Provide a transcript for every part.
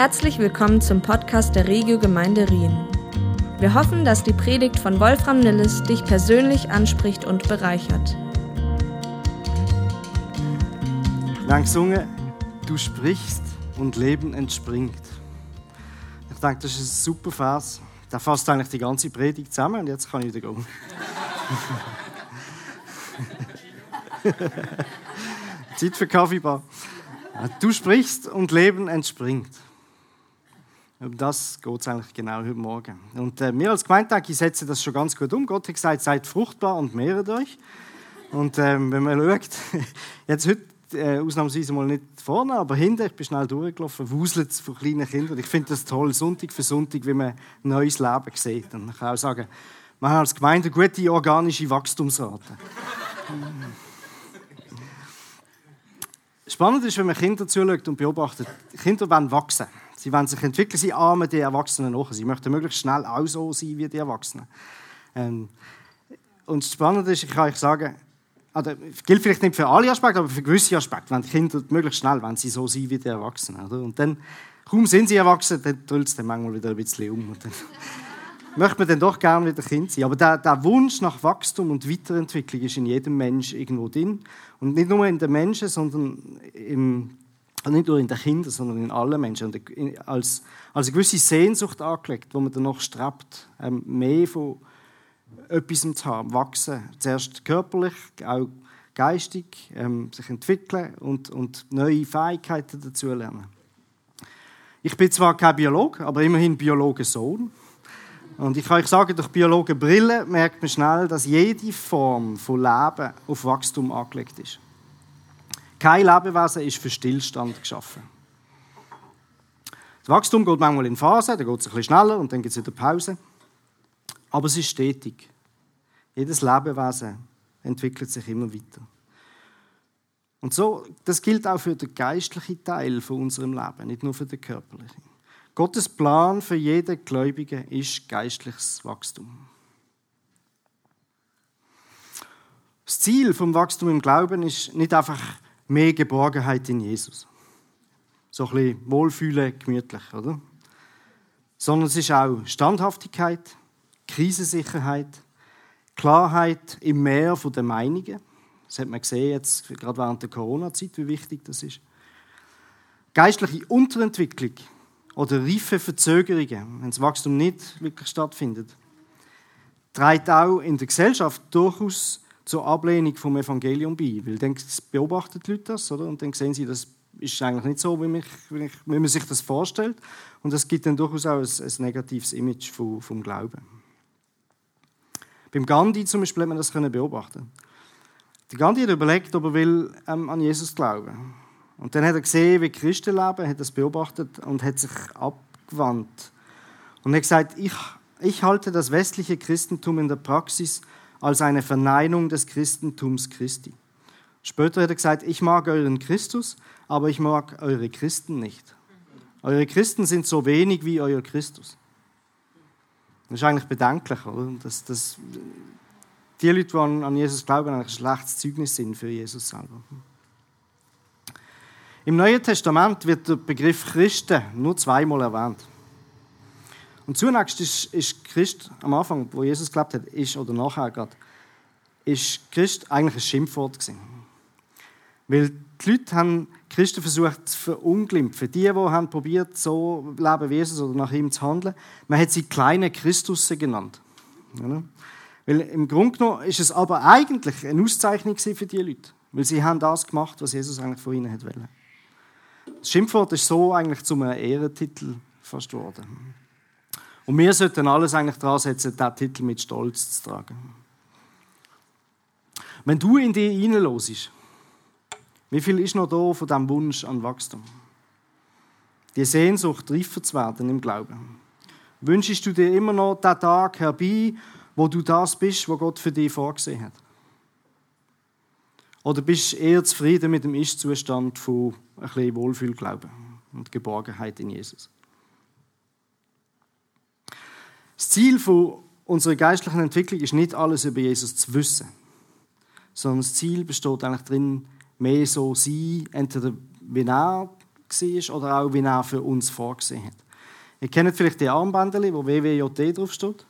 Herzlich willkommen zum Podcast der Regio Gemeinde Rien. Wir hoffen, dass die Predigt von Wolfram Nilles dich persönlich anspricht und bereichert. Dank gesungen, du sprichst und Leben entspringt. Ich denke, das ist ein super Vers. Der fasst eigentlich die ganze Predigt zusammen und jetzt kann ich wieder gehen. Zeit für Kaffeebar. Du sprichst und Leben entspringt. Um das geht es eigentlich genau heute Morgen. Und äh, wir als Gemeindetag setzen das schon ganz gut um. Gott hat gesagt, seid fruchtbar und mehret euch. Und ähm, wenn man schaut, jetzt heute äh, ausnahmsweise mal nicht vorne, aber hinten, ich bin schnell durchgelaufen, wuselt von kleinen Kindern. Ich finde das toll, Sonntag für Sonntag, wie man ein neues Leben sieht. Und ich kann auch sagen, wir haben als Gemeinde eine gute organische Wachstumsrate. Spannend ist, wenn man Kinder zuschaut und beobachtet, Kinder wollen wachsen. Sie wollen sich entwickeln, sie ahmen die Erwachsenen nach. Sie möchten möglichst schnell auch so sein wie die Erwachsenen. Ähm, und das Spannende ist, ich kann euch sagen, also, gilt vielleicht nicht für alle Aspekte, aber für gewisse Aspekte, wenn die Kinder möglichst schnell, wenn sie so sind wie die Erwachsenen. Oder? Und dann, kaum sind sie erwachsen, dann drüllt es dann manchmal wieder ein bisschen um. Und dann möchte man dann doch gerne wieder Kind sein. Aber der, der, Wunsch nach Wachstum und Weiterentwicklung ist in jedem Mensch irgendwo drin. Und nicht nur in den Menschen, sondern im, also nicht nur in den Kindern, sondern in allen Menschen. Und als, als eine gewisse Sehnsucht angelegt, wo man dann noch strebt, ähm, mehr von etwas zu haben, wachsen. Zuerst körperlich, auch geistig, ähm, sich entwickeln und, und neue Fähigkeiten dazu lernen. Ich bin zwar kein Biologe, aber immerhin Biologensohn. Und ich kann euch sagen, durch Biologenbrille merkt man schnell, dass jede Form von Leben auf Wachstum angelegt ist. Kein Lebewesen ist für Stillstand geschaffen. Das Wachstum geht manchmal in Phasen, dann geht es ein bisschen schneller und dann gibt es wieder Pause. Aber es ist stetig. Jedes Lebewesen entwickelt sich immer weiter. Und so, das gilt auch für den geistlichen Teil von unserem Leben, nicht nur für den körperlichen. Gottes Plan für jeden Gläubigen ist geistliches Wachstum. Das Ziel vom Wachstum im Glauben ist nicht einfach mehr Geborgenheit in Jesus. So ein bisschen Wohlfühlen, gemütlich, oder? Sondern es ist auch Standhaftigkeit, Krisensicherheit, Klarheit im Meer der Meinungen. Das hat man gesehen jetzt, gerade während der Corona-Zeit, wie wichtig das ist. Geistliche Unterentwicklung oder reife Verzögerungen, wenn das Wachstum nicht wirklich stattfindet, trägt auch in der Gesellschaft durchaus zur Ablehnung vom Evangelium bei. Weil dann beobachten die Leute das, oder? Und dann sehen sie, das ist eigentlich nicht so, wie, man sich das vorstellt. Und das gibt dann durchaus auch ein, ein negatives Image vom, vom Glauben. Beim Gandhi zum Beispiel hat man das beobachten. Der Gandhi hat überlegt, ob er will, ähm, an Jesus glauben und dann hat er gesehen, wie Christen leben, hat das beobachtet und hat sich abgewandt. Und er hat gesagt, ich, ich halte das westliche Christentum in der Praxis als eine Verneinung des Christentums Christi. Später hat er gesagt, ich mag euren Christus, aber ich mag eure Christen nicht. Eure Christen sind so wenig wie euer Christus. Das ist eigentlich bedenklich, oder? Dass, dass die Leute, die an Jesus glauben, eigentlich ein schlechtes Zeugnis sind für Jesus selber. Im Neuen Testament wird der Begriff Christen nur zweimal erwähnt. Und zunächst ist, ist Christ am Anfang, wo Jesus gelebt hat, ist oder nachher gerade, ist Christ eigentlich ein Schimpfwort gewesen. Weil die Leute haben Christen versucht zu verunglimpfen. Die, die haben probiert, so leben wie Jesus oder nach ihm zu handeln, man hat sie kleine Christusse genannt. Weil im Grunde genommen ist es aber eigentlich eine Auszeichnung für die Leute, weil sie haben das gemacht, was Jesus eigentlich von ihnen wollte. Das Schimpfwort ist so eigentlich zum Ehrentitel fast geworden. Und wir sollten alles eigentlich daran setzen, diesen Titel mit Stolz zu tragen. Wenn du in dich hineinlosest, wie viel ist noch da von diesem Wunsch an Wachstum? Die Sehnsucht, reifer zu werden im Glauben. Wünschst du dir immer noch den Tag herbei, wo du das bist, was Gott für dich vorgesehen hat? Oder bist du eher zufrieden mit dem Ist-Zustand von ein bisschen Wohlfühlglauben und Geborgenheit in Jesus? Das Ziel unserer geistlichen Entwicklung ist nicht alles über Jesus zu wissen, sondern das Ziel besteht eigentlich darin, mehr so sein, entweder wie er war oder auch wie er für uns vorgesehen hat. Ihr kennt vielleicht die Armbänder, wo WWJD draufsteht.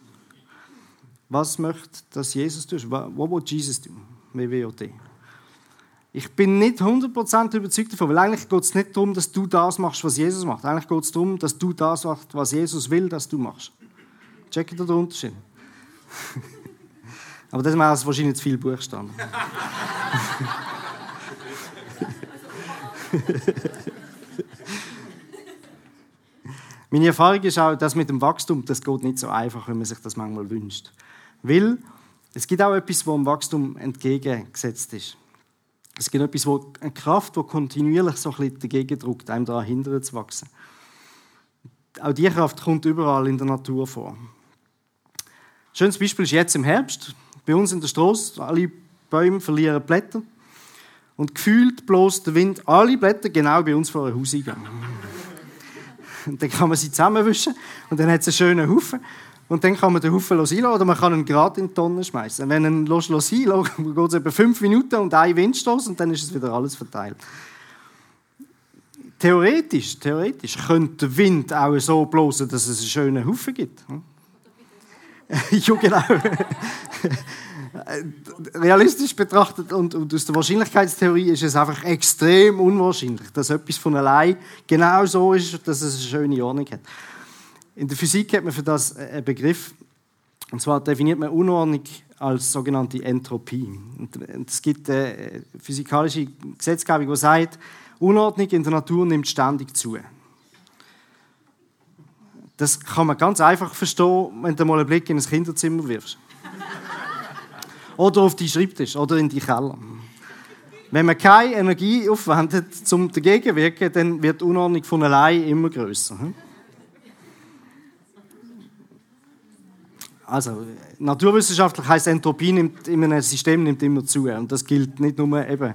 Was möchte das Jesus tun? Was will Jesus tun? WWJD. Ich bin nicht 100% überzeugt davon, weil eigentlich geht es nicht darum, dass du das machst, was Jesus macht. Eigentlich geht es darum, dass du das machst, was Jesus will, dass du machst. Checkt ihr den Unterschied? Aber das wäre wahrscheinlich zu viel Buchstaben. Meine Erfahrung ist auch, dass mit dem Wachstum, das geht nicht so einfach, wie man sich das manchmal wünscht. Weil es gibt auch etwas, wo dem Wachstum entgegengesetzt ist. Es gibt etwas, wo, eine Kraft, die kontinuierlich so ein bisschen dagegen drückt, einem daran hindert zu wachsen. Auch diese Kraft kommt überall in der Natur vor. Schönes Beispiel ist jetzt im Herbst. Bei uns in der Straße, alle Bäume verlieren Blätter. Und gefühlt bloß der Wind alle Blätter genau bei uns vor ein Haus eingehen. Und dann kann man sie zusammenwischen und dann hat es einen schönen Haufen. Und dann kann man den Haufen losieren oder man kann ihn gerade in die Tonne schmeißen. Wenn man ihn losieren geht es etwa fünf Minuten und ein Windstoß und dann ist es wieder alles verteilt. Theoretisch, theoretisch könnte der Wind auch so bloßen, dass es einen schönen Haufen gibt. ja, genau. Realistisch betrachtet und, und aus der Wahrscheinlichkeitstheorie ist es einfach extrem unwahrscheinlich, dass etwas von allein genau so ist, dass es eine schöne Ordnung hat. In der Physik hat man für das einen Begriff, und zwar definiert man Unordnung als sogenannte Entropie. Und es gibt eine physikalische Gesetzgebung, die sagt, Unordnung in der Natur nimmt ständig zu. Das kann man ganz einfach verstehen, wenn du mal einen Blick in ein Kinderzimmer wirfst. oder auf die Schreibtisch oder in die Keller. Wenn man keine Energie aufwendet, um dagegen zu wirken, dann wird die Unordnung von allein immer größer. Also, naturwissenschaftlich heißt Entropie nimmt in einem System nimmt immer zu. Und das gilt nicht nur eben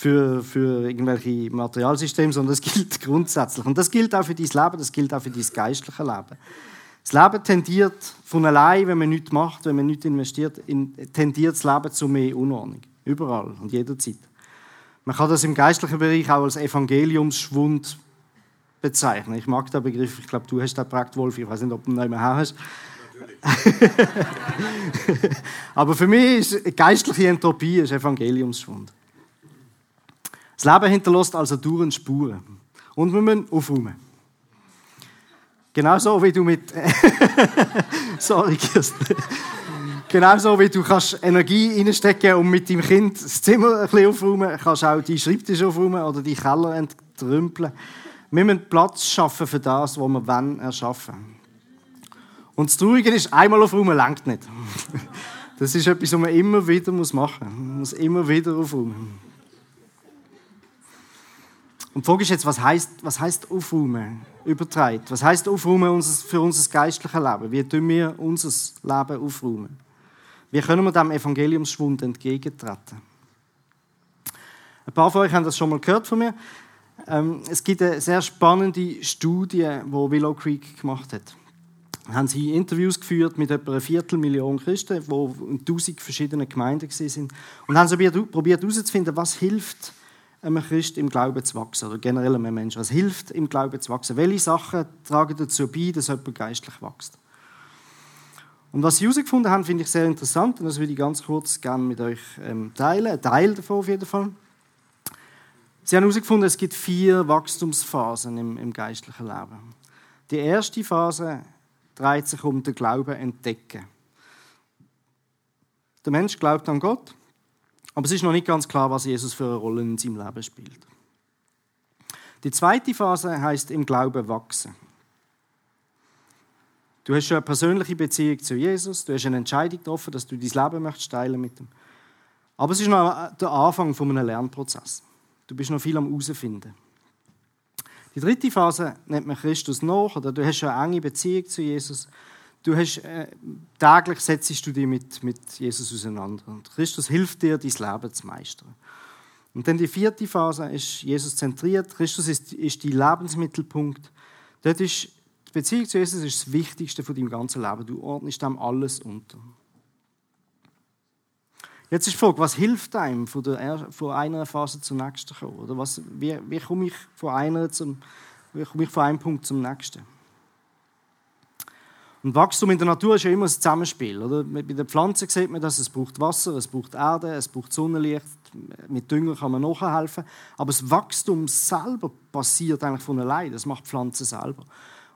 für, für irgendwelche Materialsysteme, sondern das gilt grundsätzlich. Und das gilt auch für dein Leben, das gilt auch für dein geistliche Leben. Das Leben tendiert von allein, wenn man nichts macht, wenn man nichts investiert, tendiert das Leben zu mehr Unordnung. Überall und jederzeit. Man kann das im geistlichen Bereich auch als Evangeliumsschwund bezeichnen. Ich mag den Begriff, ich glaube, du hast den geprägt, Wolf, ich weiß nicht, ob du ihn noch mehr hast. Aber für mich ist geistliche Entropie ist Evangeliumsschwund. Das Leben hinterlässt also dauernd Spuren. Und wir müssen aufräumen. Genauso wie du mit. Sorry, Kirsten. Genauso wie du kannst Energie reinstecken und mit deinem Kind das Zimmer ein bisschen aufräumen, kannst auch die Schreibtisch aufräumen oder die Keller entrümpeln. Wir müssen Platz schaffen für das, was wir wollen erschaffen. Und das Traurige ist, einmal aufräumen längt nicht. Das ist etwas, was man immer wieder machen muss. Man muss immer wieder aufräumen. Und die Frage ist jetzt, was heißt, was heißt aufräumen? Übertreibt. Was heißt aufräumen für unser geistliches Leben? Wie tun wir unser Leben aufräumen? Wie können wir dem Evangeliumsschwund entgegentreten? Ein paar von euch haben das schon mal gehört von mir. Ähm, es gibt eine sehr spannende Studie, die Willow Creek gemacht hat haben sie Interviews geführt mit etwa einer Viertelmillion Christen, die in tausend verschiedenen Gemeinden sind und haben so probiert herauszufinden, was hilft einem Christ im Glauben zu wachsen oder generell einem Menschen. Was hilft im Glauben zu wachsen? Welche Sachen tragen dazu bei, dass jemand geistlich wächst? Und was sie herausgefunden haben, finde ich sehr interessant und das würde ich ganz kurz gerne mit euch ähm, teilen. Ein Teil davon auf jeden Fall. Sie haben herausgefunden, es gibt vier Wachstumsphasen im, im geistlichen Leben. Die erste Phase dreht sich um den Glauben entdecken. Der Mensch glaubt an Gott, aber es ist noch nicht ganz klar, was Jesus für eine Rolle in seinem Leben spielt. Die zweite Phase heißt im Glauben wachsen. Du hast schon eine persönliche Beziehung zu Jesus, du hast eine Entscheidung getroffen, dass du dein Leben möchtest teilen mit ihm. Aber es ist noch der Anfang von einem Lernprozess. Du bist noch viel am herausfinden. Die dritte Phase nennt man Christus nach, oder du hast schon eine enge Beziehung zu Jesus. Du hast, äh, täglich setzt du dich mit, mit Jesus auseinander. Und Christus hilft dir, dein Leben zu meistern. Und dann die vierte Phase ist Jesus zentriert. Christus ist, ist dein Lebensmittelpunkt. Dort ist die Beziehung zu Jesus ist das Wichtigste von deinem ganzen Leben. Du ordnest dem alles unter. Jetzt ist die Frage, was hilft einem, von, der, von einer Phase zur nächsten kommen? Oder was, wie, wie, komme ich von einer zum, wie komme ich von einem Punkt zum nächsten? Und Wachstum in der Natur ist ja immer ein Zusammenspiel. Oder? Bei den Pflanzen sieht man das, es braucht Wasser, es braucht Erde, es braucht Sonnenlicht. Mit Dünger kann man nachhelfen. Aber das Wachstum selber passiert eigentlich von allein. Das macht die Pflanze selber.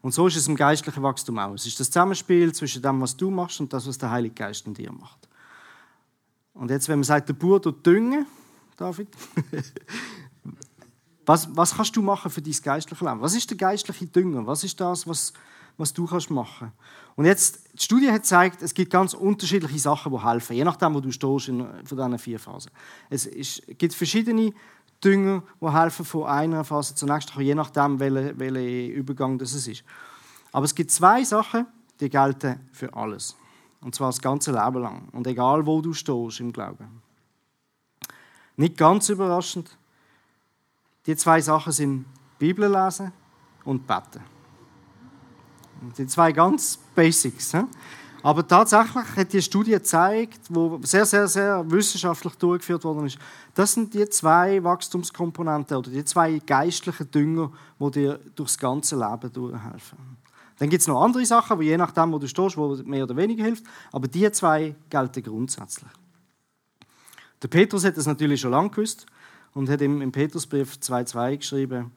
Und so ist es im geistlichen Wachstum auch. Es ist das Zusammenspiel zwischen dem, was du machst und das, was der Heilige Geist in dir macht. Und jetzt, wenn man sagt, der Bauer tut düngen, David, was, was kannst du machen für dein geistliche Leben? Was ist der geistliche Dünger? Was ist das, was, was du kannst machen Und jetzt, die Studie hat gezeigt, es gibt ganz unterschiedliche Sachen, die helfen, je nachdem, wo du stehst in, von diesen vier Phasen. Es ist, gibt verschiedene Dünger, die helfen von einer Phase zur nächsten, je nachdem, welcher welche Übergang das ist. Aber es gibt zwei Sachen, die gelten für alles. Und zwar das ganze Leben lang. Und egal, wo du stehst im Glauben. Nicht ganz überraschend. Die zwei Sachen sind Bibel lesen und beten. Die zwei ganz Basics. Aber tatsächlich hat die Studie gezeigt, wo sehr, sehr, sehr wissenschaftlich durchgeführt worden ist, das sind die zwei Wachstumskomponenten oder die zwei geistlichen Dünger, die dir durchs ganze Leben durchhelfen. Dann gibt es noch andere Sachen, die je nachdem, wo du stehst, wo mehr oder weniger hilft. Aber die zwei gelten grundsätzlich. Der Petrus hat das natürlich schon lange gewusst und hat im, Petrusbrief 2,2 geschrieben,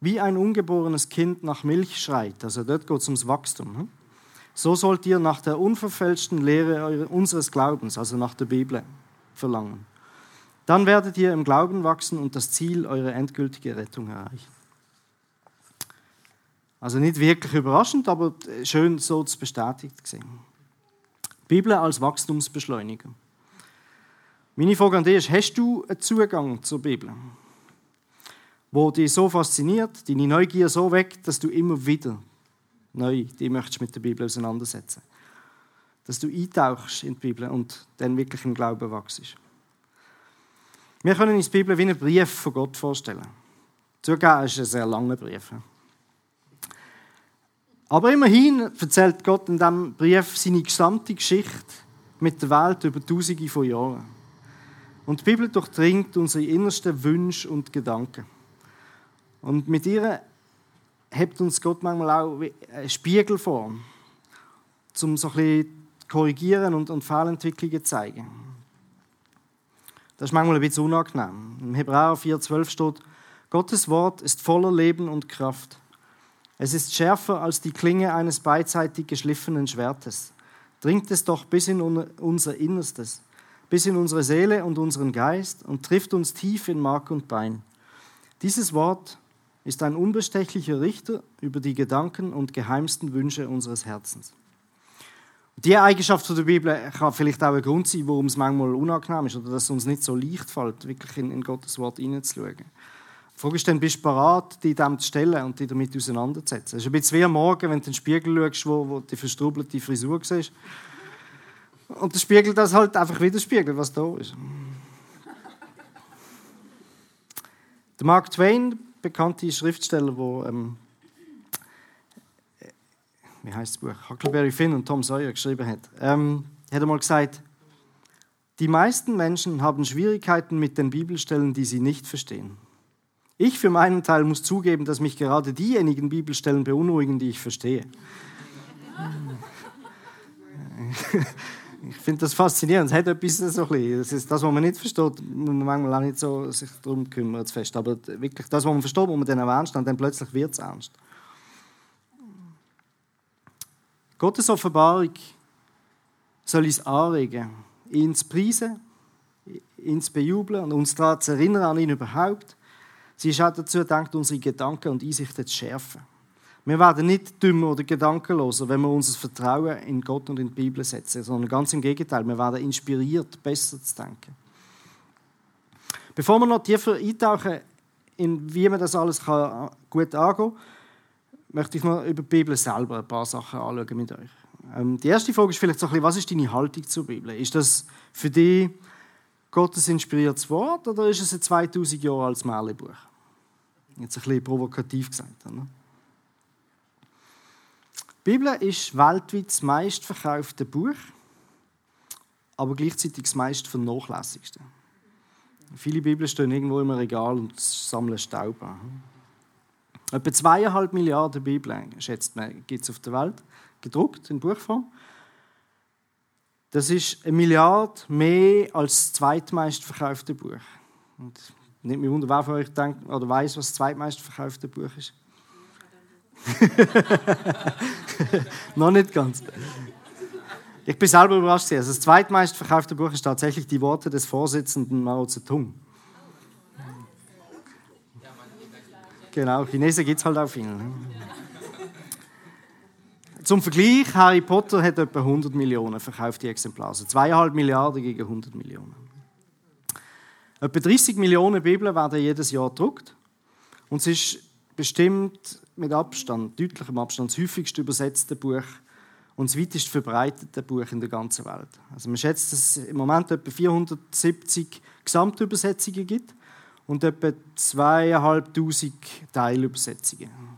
wie ein ungeborenes Kind nach Milch schreit, also dort geht es ums Wachstum, hm? so sollt ihr nach der unverfälschten Lehre unseres Glaubens, also nach der Bibel, verlangen. Dann werdet ihr im Glauben wachsen und das Ziel eurer endgültigen Rettung erreichen. Also nicht wirklich überraschend, aber schön so bestätigt gesehen. Bibel als Wachstumsbeschleuniger. Meine Frage an dich ist, hast du einen Zugang zur Bibel, wo dich so fasziniert, deine Neugier so weckt, dass du immer wieder neu die möchtest mit der Bibel auseinandersetzen Dass du eintauchst in die Bibel und dann wirklich im Glauben wachst. Wir können uns die Bibel wie einen Brief von Gott vorstellen. Zugegeben ist ein sehr langer Brief. Aber immerhin erzählt Gott in diesem Brief seine gesamte Geschichte mit der Welt über Tausende von Jahren. Und die Bibel durchdringt unsere innersten Wünsche und Gedanken. Und mit ihr hebt uns Gott manchmal auch einen Spiegel vor, um so ein bisschen korrigieren und, und Fehlentwicklungen zeigen. Das ist manchmal ein bisschen unangenehm. Im Hebräer 4,12 steht, Gottes Wort ist voller Leben und Kraft. Es ist schärfer als die Klinge eines beidseitig geschliffenen Schwertes. Dringt es doch bis in unser Innerstes, bis in unsere Seele und unseren Geist und trifft uns tief in Mark und Bein. Dieses Wort ist ein unbestechlicher Richter über die Gedanken und geheimsten Wünsche unseres Herzens. Die Eigenschaft der Bibel kann vielleicht auch ein Grund sein, warum es manchmal unangenehm ist oder dass es uns nicht so leicht fällt, wirklich in, in Gottes Wort hineinzuschauen. Die Frage ist dann, bist du bereit, dich dem zu stellen und dich damit auseinanderzusetzen? Es ist ein bisschen wie am Morgen, wenn du in den Spiegel schaust, wo, wo die verstrubelte Frisur siehst. Und der Spiegel das halt einfach widerspiegelt, was da ist. Der Mark Twain, bekannte Schriftsteller, der ähm, wie heißt das Buch? Huckleberry Finn und Tom Sawyer geschrieben hat, ähm, hat einmal gesagt, die meisten Menschen haben Schwierigkeiten mit den Bibelstellen, die sie nicht verstehen. Ich für meinen Teil muss zugeben, dass mich gerade diejenigen Bibelstellen beunruhigen, die ich verstehe. Ich finde das faszinierend. Es hat etwas so ein bisschen. Das ist das, was man nicht versteht, muss man manchmal auch nicht so sich darum kümmern, fest. Aber wirklich das, was man versteht, wo man dann auch ernst und dann plötzlich wird es ernst. Gottes Offenbarung soll uns anregen, ihn zu preisen, ihn zu bejubeln und uns daran zu erinnern an ihn überhaupt Sie ist auch dazu gedacht, unsere Gedanken und Einsichten zu schärfen. Wir werden nicht dümmer oder gedankenloser, wenn wir unser Vertrauen in Gott und in die Bibel setzen, sondern ganz im Gegenteil, wir werden inspiriert, besser zu denken. Bevor wir noch tiefer eintauchen, in wie man das alles gut angehen kann, möchte ich noch über die Bibel selber ein paar Sachen anschauen mit euch. Ähm, die erste Frage ist vielleicht so ein bisschen, was ist deine Haltung zur Bibel? Ist das für dich Gottes inspiriertes Wort oder ist es ein 2000 Jahre altes Märchenbuch? Jetzt ein bisschen provokativ gesagt. Oder? Die Bibel ist weltweit das meistverkaufte Buch, aber gleichzeitig das meist vernachlässigste. Viele Bibeln stehen irgendwo im Regal und sammeln Staub an. Etwa zweieinhalb Milliarden Bibeln, schätzt man, gibt es auf der Welt, gedruckt in Buchform. Das ist eine Milliarde mehr als das zweitmeist verkaufte Buch. Und nicht mehr wunder, wer von euch denkt oder weiß, was das zweitmeist verkaufte Buch ist. Noch nicht ganz. Ich bin selber überrascht. Also das zweitmeist verkaufte Buch ist tatsächlich die Worte des Vorsitzenden Mao Zedong. Genau, Chinesen gibt es halt auch viele. Ne? Zum Vergleich, Harry Potter hat etwa 100 Millionen verkaufte Exemplare. Also zweieinhalb Milliarden gegen 100 Millionen. Etwa 30 Millionen Bibeln werden jedes Jahr gedruckt. Und es ist bestimmt mit Abstand, deutlichem Abstand, das häufigst übersetzte Buch und das weitest verbreitete Buch in der ganzen Welt. Also man schätzt, dass es im Moment etwa 470 Gesamtübersetzungen gibt und etwa 2'500 Teilübersetzungen.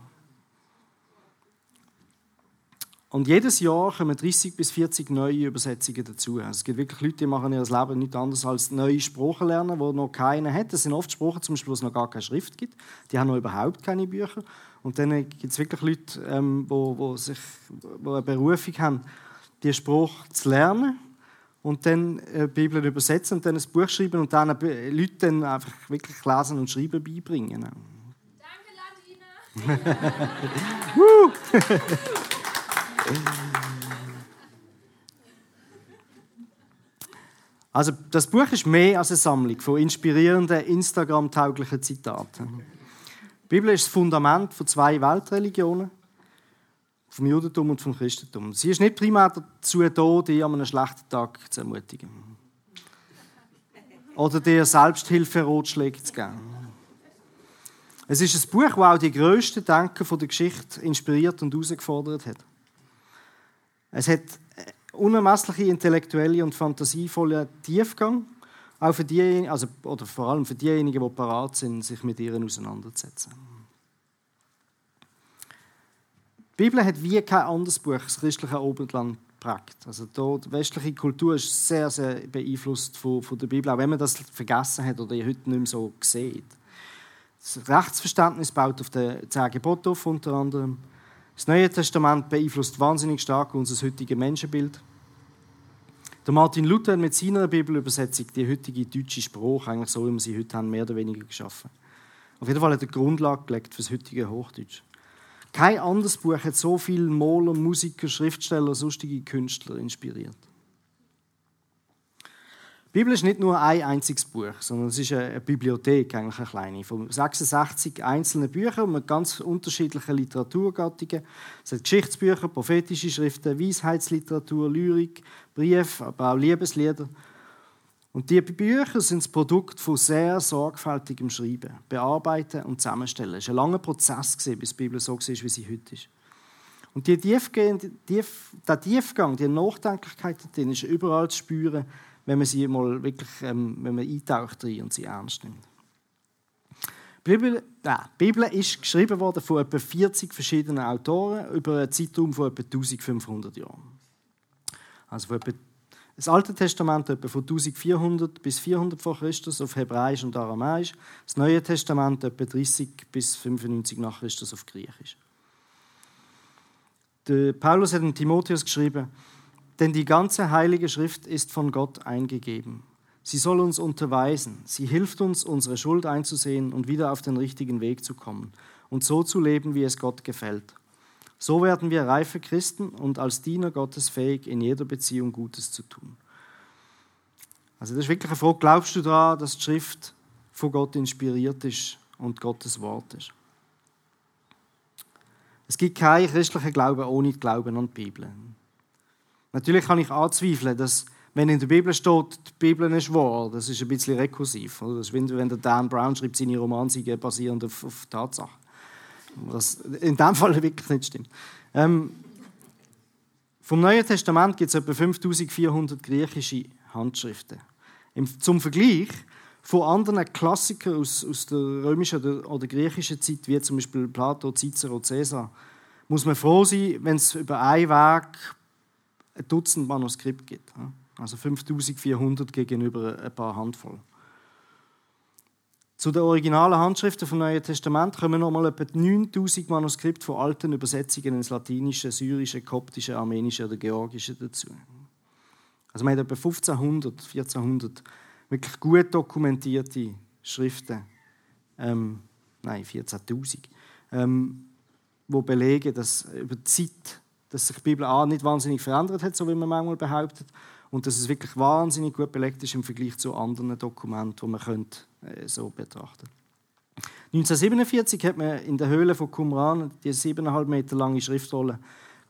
Und jedes Jahr kommen 30 bis 40 neue Übersetzungen dazu. Also es gibt wirklich Leute, die machen ihr Leben nicht anders als neue Sprachen lernen, die noch keine hat. Das sind oft Sprachen, zum Beispiel, wo es noch gar keine Schrift gibt. Die haben noch überhaupt keine Bücher. Und dann gibt es wirklich Leute, ähm, wo, wo, sich, wo eine Berufung haben, die Sprache zu lernen und dann äh, die Bibel übersetzen und dann ein Buch schreiben und dann Leuten dann einfach wirklich lesen und schreiben beibringen. Danke, Latina! Also das Buch ist mehr als eine Sammlung von inspirierenden, Instagram-tauglichen Zitaten. Die Bibel ist das Fundament von zwei Weltreligionen, vom Judentum und vom Christentum. Sie ist nicht primär dazu da, dich an einem schlechten Tag zu ermutigen. Oder dir Selbsthilferotschläge zu geben. Es ist ein Buch, das auch die grössten Denker der Geschichte inspiriert und herausgefordert hat. Es hat äh, unermessliche intellektuelle und fantasievolle Tiefgang, auch für diejenigen, also, oder vor allem für diejenigen, die parat sind, sich mit ihr auseinanderzusetzen. Die Bibel hat wie kein anderes Buch das christliche Oberland geprägt. Also die westliche Kultur ist sehr, sehr beeinflusst von, von der Bibel, auch wenn man das vergessen hat oder heute nicht mehr so sieht. Das Rechtsverständnis baut auf den zehn Geboten auf, unter anderem. Das Neue Testament beeinflusst wahnsinnig stark unser heutiges Menschenbild. Der Martin Luther hat mit seiner Bibelübersetzung die heutige deutsche Sprache, eigentlich so wie wir sie heute haben, mehr oder weniger geschaffen. Auf jeden Fall hat er die Grundlage gelegt für das heutige Hochdeutsch. Kein anderes Buch hat so viele Maler, Musiker, Schriftsteller, sonstige Künstler inspiriert. Die Bibel ist nicht nur ein einziges Buch, sondern es ist eine Bibliothek, eigentlich eine kleine, von 66 einzelnen Büchern mit ganz unterschiedlichen Literaturgattungen. Es hat Geschichtsbücher, prophetische Schriften, Weisheitsliteratur, Lyrik, Briefe, aber auch Liebeslieder. Und diese Bücher sind das Produkt von sehr sorgfältigem Schreiben, Bearbeiten und Zusammenstellen. Es war ein langer Prozess, bis die Bibel so ist, wie sie heute ist. Und die Tiefgang, der Tiefgang, die Nachdenklichkeit darin ist überall zu spüren, wenn man sie mal wirklich, ähm, wenn man eintaucht rein und sie ernst nimmt. Die Bibel, äh, die Bibel ist geschrieben worden von etwa 40 verschiedenen Autoren über einen Zeitraum von etwa 1500 Jahren. Also von etwa das Alte Testament etwa von 1400 bis 400 vor Christus auf Hebräisch und Aramäisch, das Neue Testament etwa 30 bis 95 nach Christus auf Griechisch. Der Paulus hat in Timotheus geschrieben, denn die ganze heilige Schrift ist von Gott eingegeben. Sie soll uns unterweisen. Sie hilft uns, unsere Schuld einzusehen und wieder auf den richtigen Weg zu kommen und so zu leben, wie es Gott gefällt. So werden wir reife Christen und als Diener Gottes fähig, in jeder Beziehung Gutes zu tun. Also das ist wirklich eine Frage, glaubst du daran, dass die Schrift von Gott inspiriert ist und Gottes Wort ist? Es gibt keinen christlichen Glauben ohne Glauben an die Bibel. Natürlich kann ich anzweifeln, dass, wenn in der Bibel steht, die Bibel ist wahr, das ist ein bisschen rekursiv. Oder? Das ist, wenn der Dan Brown schreibt, seine Romansiege basierend auf, auf Tatsachen. Was in dem Fall wirklich nicht stimmt. Ähm, vom Neuen Testament gibt es etwa 5400 griechische Handschriften. Im, zum Vergleich von anderen Klassikern aus, aus der römischen oder, oder griechischen Zeit, wie zum Beispiel Plato, Cicero, Caesar, muss man froh sein, wenn es über ein Weg Dutzend Manuskript gibt. Also 5400 gegenüber ein paar Handvoll. Zu den originalen Handschriften vom Neuen Testament kommen nochmal etwa 9000 Manuskripte von alten Übersetzungen ins Latinische, Syrische, Koptische, Armenische oder Georgische dazu. Also man hat etwa 1500, 1400 wirklich gut dokumentierte Schriften, ähm, nein, 14.000, ähm, wo belegen, dass über die Zeit, dass sich die Bibel A nicht wahnsinnig verändert hat, so wie man manchmal behauptet, und dass es wirklich wahnsinnig gut belegt ist im Vergleich zu anderen Dokumenten, die man könnte, äh, so betrachten könnte. 1947 hat man in der Höhle von Qumran die siebeneinhalb Meter lange Schriftrolle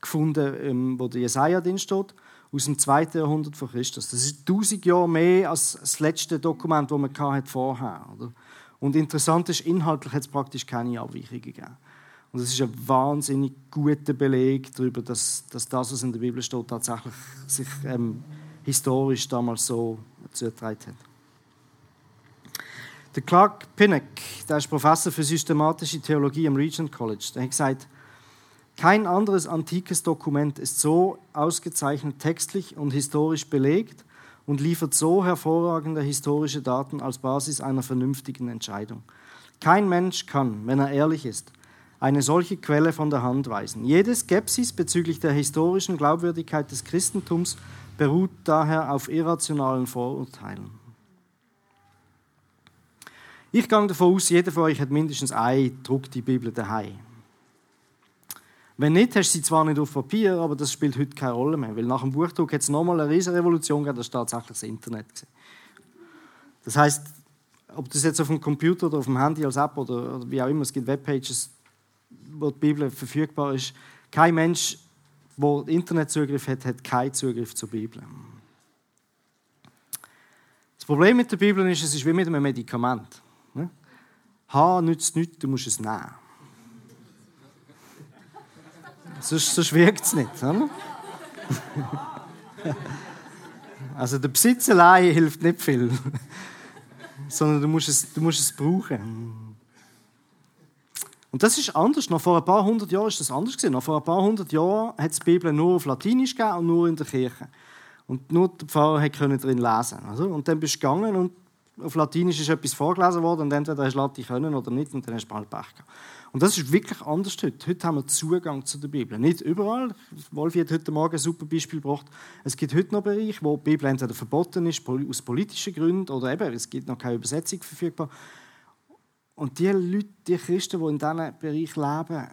gefunden, ähm, wo der Jesaja drin steht, aus dem 2. Jahrhundert vor Christus. Das ist 1000 Jahre mehr als das letzte Dokument, das man vorher. Oder? Und interessant ist, inhaltlich hat es praktisch keine Abweichungen gegeben. Und es ist ein wahnsinnig guter Beleg darüber, dass, dass das, was in der Bibel steht, tatsächlich sich ähm, historisch damals so zugetragen hat. Der Clark Pinnock, der ist Professor für systematische Theologie am Regent College, der hat gesagt, kein anderes antikes Dokument ist so ausgezeichnet textlich und historisch belegt und liefert so hervorragende historische Daten als Basis einer vernünftigen Entscheidung. Kein Mensch kann, wenn er ehrlich ist, eine solche Quelle von der Hand weisen. Jede Skepsis bezüglich der historischen Glaubwürdigkeit des Christentums beruht daher auf irrationalen Vorurteilen. Ich gehe davon aus, jeder von euch hat mindestens eine gedruckte Bibel daheim. Wenn nicht, hast du sie zwar nicht auf Papier, aber das spielt heute keine Rolle mehr, weil nach dem Buchdruck hat es nochmal eine riesige Revolution gegeben, das ist tatsächlich das Internet. Das heißt, ob das jetzt auf dem Computer oder auf dem Handy als App oder, oder wie auch immer, es gibt Webpages, wo die Bibel verfügbar ist. Kein Mensch, der Internetzugriff hat, hat keinen Zugriff zur Bibel. Das Problem mit der Bibel ist, es ist wie mit einem Medikament. Ne? H nützt nichts, du musst es nehmen. Sonst, sonst wirkt es nicht. Oder? Also der Besitz allein hilft nicht viel, sondern du musst es, du musst es brauchen. Und das ist anders. Noch vor ein paar hundert Jahren ist das anders gewesen. Noch vor ein paar hundert Jahren hat es die Bibel nur auf Latinisch gegeben und nur in der Kirche. Und nur der Pfarrer konnte drin lesen. Also, und dann bist du gegangen und auf Latinisch ist etwas vorgelesen worden und entweder hast du Latin können oder nicht und dann hast du bald Pech gehabt. Und das ist wirklich anders heute. Heute haben wir Zugang zu der Bibel. Nicht überall. Wolfi hat heute Morgen ein super Beispiel gebracht. Es gibt heute noch Bereiche, wo die Bibel entweder verboten ist aus politischen Gründen oder eben, es gibt noch keine Übersetzung verfügbar. Und die Leute, die Christen, die in diesem Bereich leben,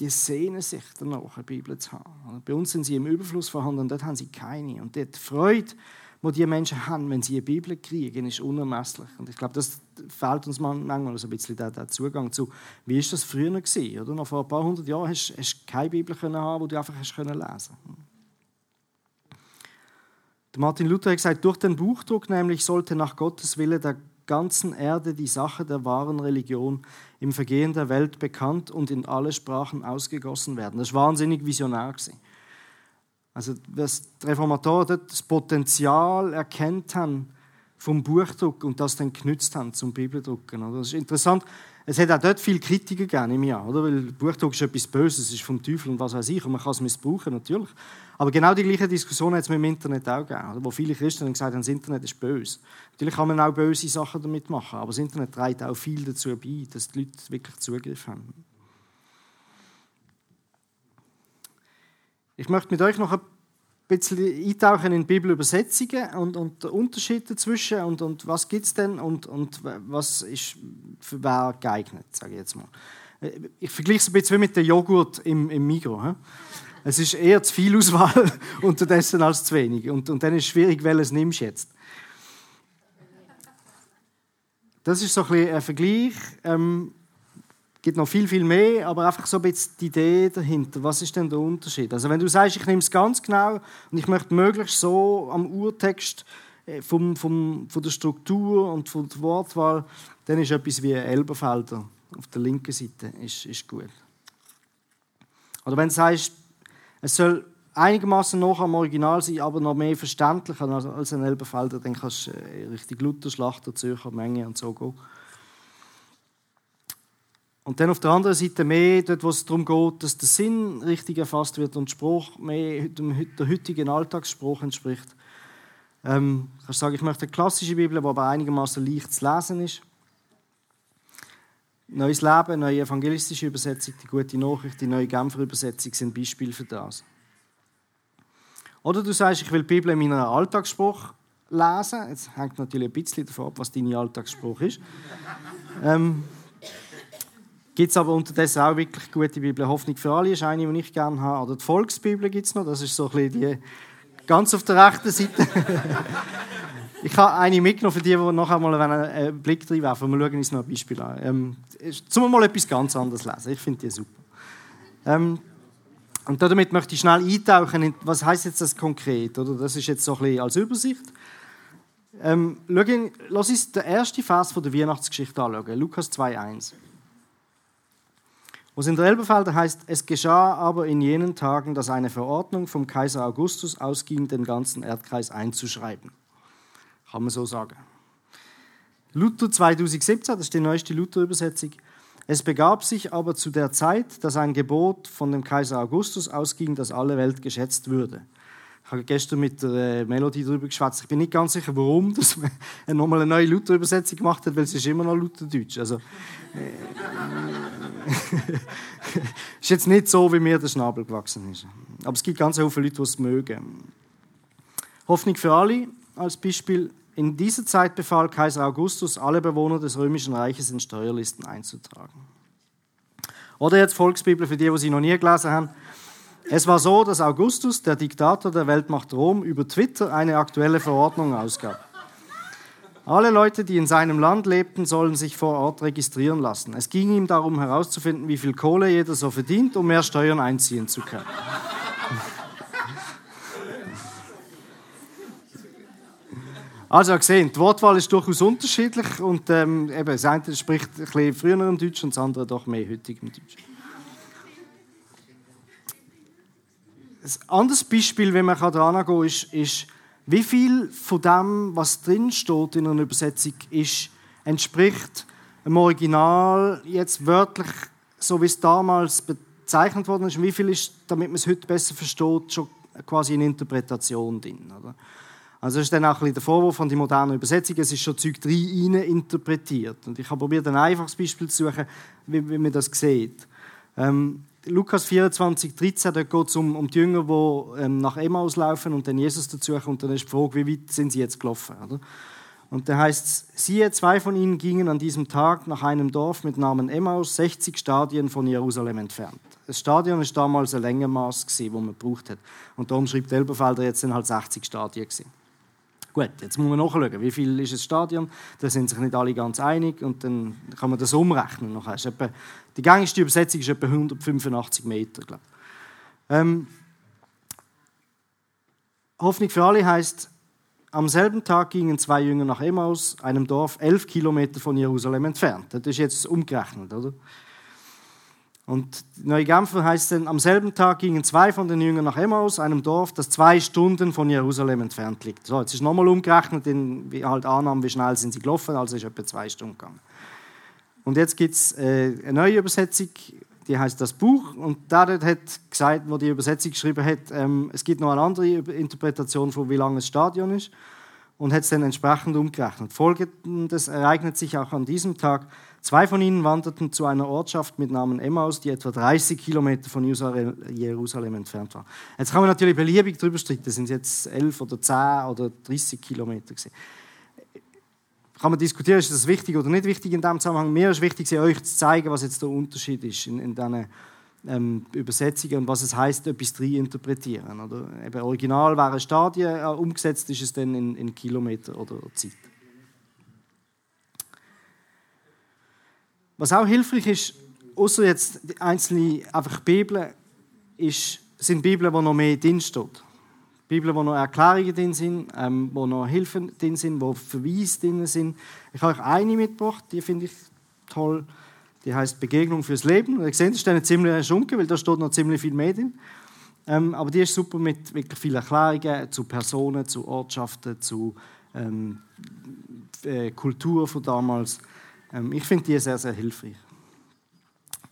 die sehnen sich danach, eine Bibel zu haben. Bei uns sind sie im Überfluss vorhanden und dort haben sie keine. Und die Freude, die die Menschen haben, wenn sie eine Bibel kriegen, ist unermesslich. Und ich glaube, das fehlt uns manchmal so ein bisschen der, der Zugang zu, wie ist das früher gewesen? Oder? Noch vor ein paar hundert Jahren hast, du keine Bibel können haben, die du einfach hast können lesen Martin Luther hat gesagt, durch den Buchdruck nämlich sollte nach Gottes Wille der ganzen Erde die Sache der wahren Religion im Vergehen der Welt bekannt und in alle Sprachen ausgegossen werden. Das war wahnsinnig visionär. Also, dass die Reformatoren dort das Potenzial erkennt haben vom Buchdruck und das dann genützt haben zum Bibeldrucken. Das ist interessant. Es hat auch dort viel Kritiker gegeben im Jahr, oder? Weil Buchdruck ist etwas Böses, es ist vom Teufel und was weiß ich, und man kann es missbrauchen, natürlich. Aber genau die gleiche Diskussion hat es mit dem Internet auch gegeben, wo viele Christen gesagt haben, das Internet ist böse. Natürlich kann man auch böse Sachen damit machen, aber das Internet trägt auch viel dazu bei, dass die Leute wirklich Zugriff haben. Ich möchte mit euch noch ein bisschen eintauchen in Bibelübersetzungen und, und Unterschied dazwischen und, und was gibt es denn und, und was ist für wer geeignet, sage ich jetzt mal. Ich vergleiche es ein bisschen mit dem Joghurt im, im Migros. Es ist eher zu viel Auswahl unterdessen als zu wenig. Und, und dann ist es schwierig, welches nimmst du jetzt. Das ist so ein, ein Vergleich. Ähm, gibt noch viel, viel mehr, aber einfach so ein bisschen die Idee dahinter. Was ist denn der Unterschied? Also wenn du sagst, ich nehme es ganz genau und ich möchte möglichst so am Urtext äh, vom, vom, von der Struktur und von der Wortwahl, dann ist etwas wie Elberfelder auf der linken Seite ist, ist gut. Oder wenn du sagst, es soll einigermaßen noch am Original sein, aber noch mehr verständlich als ein Elberfelder, dann kannst du äh, richtig Luther, Schlachter, Zürcher, Menge und so gehen. Und dann auf der anderen Seite mehr, dort, wo es darum geht, dass der Sinn richtig erfasst wird und Spruch mehr dem, der heutigen Alltagsspruch entspricht. Ähm, kannst sagen, ich möchte eine klassische Bibel, die aber einigermaßen leicht zu lesen ist. Neues Leben, neue evangelistische Übersetzung, die gute Nachricht, die neue Genfer Übersetzung sind Beispiele für das. Oder du sagst, ich will die Bibel in meiner Alltagsspruch lesen. Jetzt hängt natürlich ein bisschen davon ab, was dein Alltagsspruch ist. ähm, Gibt es aber unterdessen auch wirklich gute Bibel. Hoffnung für alle ist eine, die ich gerne habe. Oder die Volksbibel gibt es noch. Das ist so ein bisschen die ganz auf der rechten Seite. Ich habe eine mitgenommen für die, die noch einmal einen Blick drin werfen. Wir schauen uns noch ein Beispiel an. Ähm, zum mal etwas ganz anderes lesen. Ich finde die super. Ähm, und damit möchte ich schnell eintauchen in, was heißt jetzt das konkret? Oder? Das ist jetzt so ein bisschen als Übersicht. Ähm, lass uns den ersten Vers von der Weihnachtsgeschichte anschauen. Lukas 2,1. Was in der Elberfelder heißt, es geschah aber in jenen Tagen, dass eine Verordnung vom Kaiser Augustus ausging, den ganzen Erdkreis einzuschreiben. Kann man so sagen. Luther 2017, das ist die neueste Luther-Übersetzung. Es begab sich aber zu der Zeit, dass ein Gebot von dem Kaiser Augustus ausging, dass alle Welt geschätzt würde. Ich habe gestern mit der äh, Melodie darüber geschwätzt. Ich bin nicht ganz sicher, warum dass man nochmal eine neue Luther-Übersetzung gemacht hat, weil es ist immer noch Lutherdeutsch. Also, äh, ist jetzt nicht so, wie mir der Schnabel gewachsen ist. Aber es gibt ganz viele Leute, die es mögen. Hoffnung für alle als Beispiel. In dieser Zeit befahl Kaiser Augustus, alle Bewohner des Römischen Reiches in Steuerlisten einzutragen. Oder jetzt Volksbibel für die, die sie noch nie gelesen haben. Es war so, dass Augustus, der Diktator der Weltmacht Rom, über Twitter eine aktuelle Verordnung ausgab. Alle Leute, die in seinem Land lebten, sollen sich vor Ort registrieren lassen. Es ging ihm darum herauszufinden, wie viel Kohle jeder so verdient, um mehr Steuern einziehen zu können. Also, gesehen, die Wortwahl ist durchaus unterschiedlich und ähm, eben, das eine spricht ein bisschen früher im Deutsch und das andere doch mehr heutig im Deutsch. Ein anderes Beispiel, wenn man daran gehen kann, ist, ist, wie viel von dem, was drin steht in einer Übersetzung, ist, entspricht dem Original jetzt wörtlich, so wie es damals bezeichnet worden ist, wie viel ist, damit man es heute besser versteht, schon quasi eine Interpretation drin. Oder? Also das ist dann auch ein bisschen der Vorwurf von die modernen Übersetzungen, es ist schon Zeug rein interpretiert. Und ich habe probiert, ein einfaches Beispiel zu suchen, wie, wie man das sieht. Ähm, Lukas 24, 13, da geht es um, um die Jünger, die ähm, nach Emmaus laufen und dann Jesus dazu kommt. Und dann ist die Frage, wie weit sind sie jetzt gelaufen? Oder? Und da heißt es, siehe, zwei von ihnen gingen an diesem Tag nach einem Dorf mit Namen Emmaus, 60 Stadien von Jerusalem entfernt. Das Stadion war damals ein Längenmaß, das man gebraucht hat. Und darum schreibt Elberfelder, jetzt sind halt 60 Stadien. Gewesen. Gut, jetzt muss man nachschauen, wie viel ist das Stadion. Da sind sich nicht alle ganz einig und dann kann man das umrechnen. Die gängigste Übersetzung ist etwa 185 Meter. Glaube ähm, Hoffnung für alle heißt, am selben Tag gingen zwei Jünger nach Emmaus, einem Dorf elf Kilometer von Jerusalem entfernt. Das ist jetzt umgerechnet, oder? Und Neue Genfer heißt dann, am selben Tag gingen zwei von den Jüngern nach Emmaus, einem Dorf, das zwei Stunden von Jerusalem entfernt liegt. So, jetzt ist nochmal umgerechnet, in, wie halt Annahmen, wie schnell sind sie gelaufen, also ist etwa zwei Stunden gegangen. Und jetzt gibt es äh, eine neue Übersetzung, die heißt das Buch. Und da hat gesagt, wo die Übersetzung geschrieben hat, ähm, es gibt noch eine andere Interpretation von wie lang das Stadion ist und hat es dann entsprechend umgerechnet. Folgendes ereignet sich auch an diesem Tag. Zwei von ihnen wanderten zu einer Ortschaft mit Namen Emmaus, die etwa 30 Kilometer von Jerusalem entfernt war. Jetzt kann man natürlich beliebig darüber streiten, sind es jetzt 11 oder 10 oder 30 Kilometer gewesen. Kann man diskutieren, ist das wichtig oder nicht wichtig in diesem Zusammenhang. Mir ist wichtig, euch zu zeigen, was jetzt der Unterschied ist in, in diesen ähm, Übersetzungen und was es heißt, etwas reinterpretieren. Oder eben Original wäre Stadien, äh, umgesetzt ist es dann in, in Kilometer oder Zeit. Was auch hilfreich ist, außer jetzt einzelne einfach Bibeln, ist, sind Bibeln, wo noch mehr drin steht. Bibeln, wo noch Erklärungen drin sind, ähm, wo noch Hilfen drin sind, wo Verweise drin sind. Ich habe euch eine mitgebracht, die finde ich toll. Die heißt Begegnung fürs Leben. Ihr seht, das ist eine ziemlich schunke, weil da steht noch ziemlich viel mehr drin. Ähm, aber die ist super mit wirklich vielen Erklärungen zu Personen, zu Ortschaften, zu ähm, äh, Kultur von damals. Ähm, ich finde die sehr, sehr hilfreich.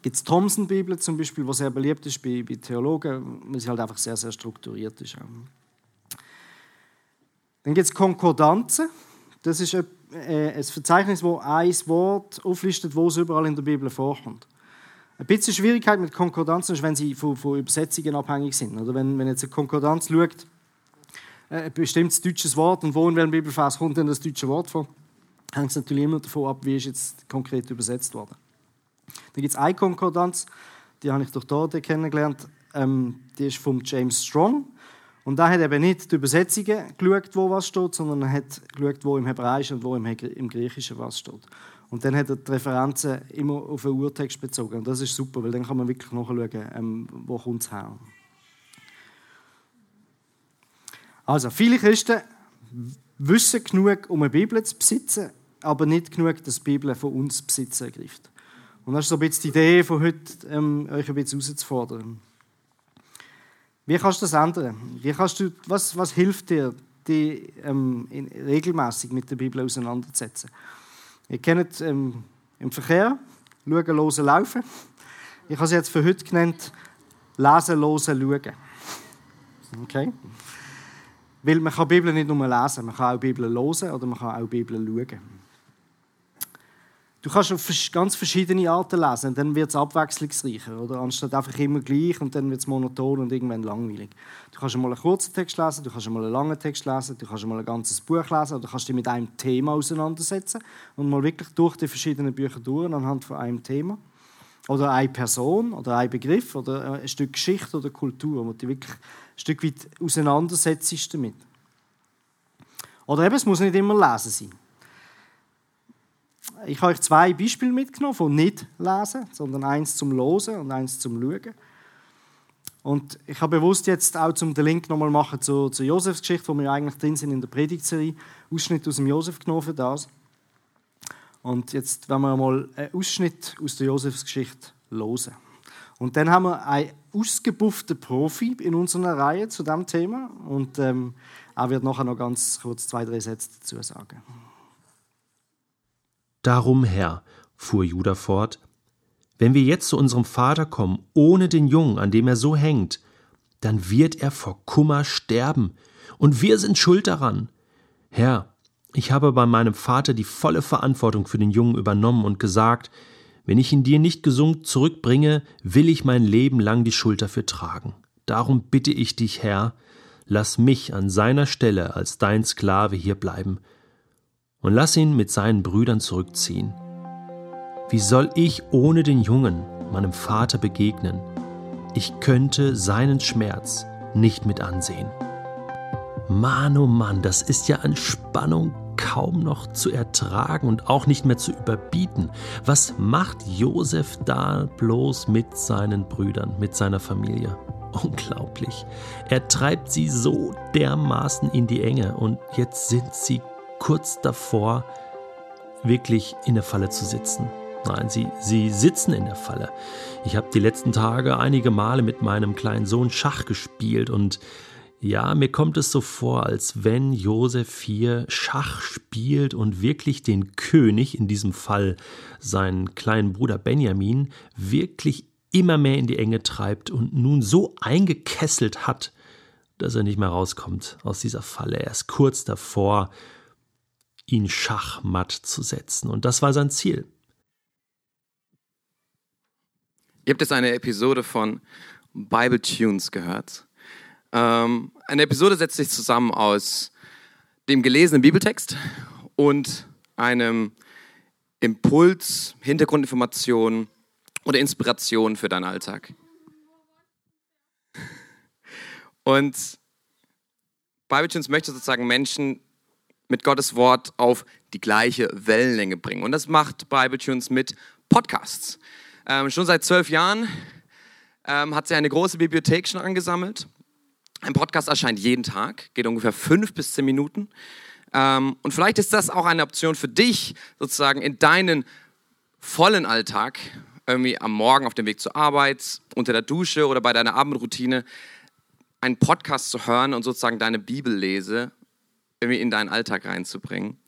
Gibt es Thomson-Bibel zum Beispiel, die sehr beliebt ist bei, bei Theologen, weil sie halt einfach sehr, sehr strukturiert ist. Dann gibt es Konkordanzen. Das ist äh, ein Verzeichnis, wo ein Wort auflistet, wo es überall in der Bibel vorkommt. Ein bisschen Schwierigkeit mit Konkordanzen ist, wenn sie von, von Übersetzungen abhängig sind. Oder wenn, wenn jetzt eine Konkordanz schaut, äh, ein bestimmtes deutsches Wort und wo in welchem Bibelvers kommt denn das deutsche Wort vor, hängt es natürlich immer davon ab, wie ist jetzt konkret übersetzt worden. Dann gibt es eine Konkordanz, die habe ich durch Dorde kennengelernt, ähm, die ist von James Strong. Und da hat eben nicht die Übersetzungen geschaut, wo was steht, sondern er hat geschaut, wo im Hebräischen und wo im, Griechischen was steht. Und dann hat er die Referenzen immer auf den Urtext bezogen. Und das ist super, weil dann kann man wirklich nachschauen, ähm, wo kommt es her. Also, viele Christen wissen genug, um eine Bibel zu besitzen, aber nicht genug, dass die Bibel von uns Besitz ergreift. Und das ist so ein bisschen die Idee von heute, ähm, euch ein bisschen herauszufordern. Wie kannst du das ändern? Wie kannst du, was, was hilft dir, dich ähm, regelmäßig mit der Bibel auseinanderzusetzen? Ihr kennt ähm, im Verkehr schauen, hören, laufen. Ich habe es jetzt für heute genannt, lesen, hören, schauen. Okay? Weil man kann Bibel nicht nur lesen, man kann auch die Bibel hören oder man kann auch die Bibel schauen. Du kannst auf ganz verschiedene Arten lesen, und dann wird es abwechslungsreicher. Oder? Anstatt einfach immer gleich und dann wird es monoton und irgendwann langweilig. Du kannst einmal einen kurzen Text lesen, du kannst einmal einen langen Text lesen, du kannst einmal ein ganzes Buch lesen oder du kannst dich mit einem Thema auseinandersetzen und mal wirklich durch die verschiedenen Bücher durch anhand von einem Thema. Oder eine Person oder ein Begriff oder ein Stück Geschichte oder Kultur, wo du wirklich ein Stück weit auseinandersetzt damit. Oder eben, es muss nicht immer lesen sein. Ich habe euch zwei Beispiele mitgenommen von nicht lesen, sondern eins zum Losen und eins zum Schauen. Und ich habe bewusst jetzt auch zum den Link nochmal machen zur, zur Josefs Geschichte, wo wir eigentlich drin sind in der Predigtserie, Ausschnitt aus dem Josef genommen für das. Und jetzt werden wir mal einen Ausschnitt aus der Josefs Geschichte losen. Und dann haben wir einen ausgebufften Profi in unserer Reihe zu diesem Thema und ähm, er wird nachher noch ganz kurz zwei, drei Sätze dazu sagen. Darum, Herr, fuhr Judah fort, wenn wir jetzt zu unserem Vater kommen, ohne den Jungen, an dem er so hängt, dann wird er vor Kummer sterben, und wir sind schuld daran. Herr, ich habe bei meinem Vater die volle Verantwortung für den Jungen übernommen und gesagt, wenn ich ihn dir nicht gesund zurückbringe, will ich mein Leben lang die Schuld dafür tragen. Darum bitte ich dich, Herr, lass mich an seiner Stelle als dein Sklave hier bleiben und lass ihn mit seinen Brüdern zurückziehen. Wie soll ich ohne den Jungen, meinem Vater, begegnen? Ich könnte seinen Schmerz nicht mit ansehen. Mann, oh Mann, das ist ja an Spannung kaum noch zu ertragen und auch nicht mehr zu überbieten. Was macht Josef da bloß mit seinen Brüdern, mit seiner Familie? Unglaublich. Er treibt sie so dermaßen in die Enge und jetzt sind sie kurz davor, wirklich in der Falle zu sitzen. Nein, sie, sie sitzen in der Falle. Ich habe die letzten Tage einige Male mit meinem kleinen Sohn Schach gespielt und ja, mir kommt es so vor, als wenn Josef hier Schach spielt und wirklich den König, in diesem Fall seinen kleinen Bruder Benjamin, wirklich immer mehr in die Enge treibt und nun so eingekesselt hat, dass er nicht mehr rauskommt aus dieser Falle. Er ist kurz davor, ihn schachmatt zu setzen. Und das war sein Ziel. Ihr habt jetzt eine Episode von Bible Tunes gehört. Ähm, eine Episode setzt sich zusammen aus dem gelesenen Bibeltext und einem Impuls, Hintergrundinformation oder Inspiration für deinen Alltag. Und Bible Tunes möchte sozusagen Menschen mit Gottes Wort auf die gleiche Wellenlänge bringen. Und das macht Bible Tunes mit Podcasts. Ähm, schon seit zwölf Jahren ähm, hat sie eine große Bibliothek schon angesammelt. Ein Podcast erscheint jeden Tag, geht ungefähr fünf bis zehn Minuten. Ähm, und vielleicht ist das auch eine Option für dich, sozusagen in deinen vollen Alltag, irgendwie am Morgen auf dem Weg zur Arbeit, unter der Dusche oder bei deiner Abendroutine, einen Podcast zu hören und sozusagen deine Bibellese irgendwie in deinen Alltag reinzubringen.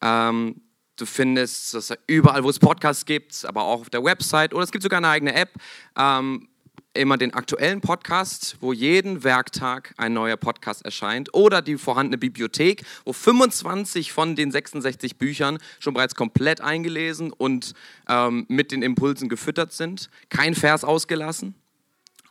Ähm, du findest das überall, wo es Podcasts gibt, aber auch auf der Website oder es gibt sogar eine eigene App. Ähm, immer den aktuellen Podcast, wo jeden Werktag ein neuer Podcast erscheint, oder die vorhandene Bibliothek, wo 25 von den 66 Büchern schon bereits komplett eingelesen und ähm, mit den Impulsen gefüttert sind. Kein Vers ausgelassen.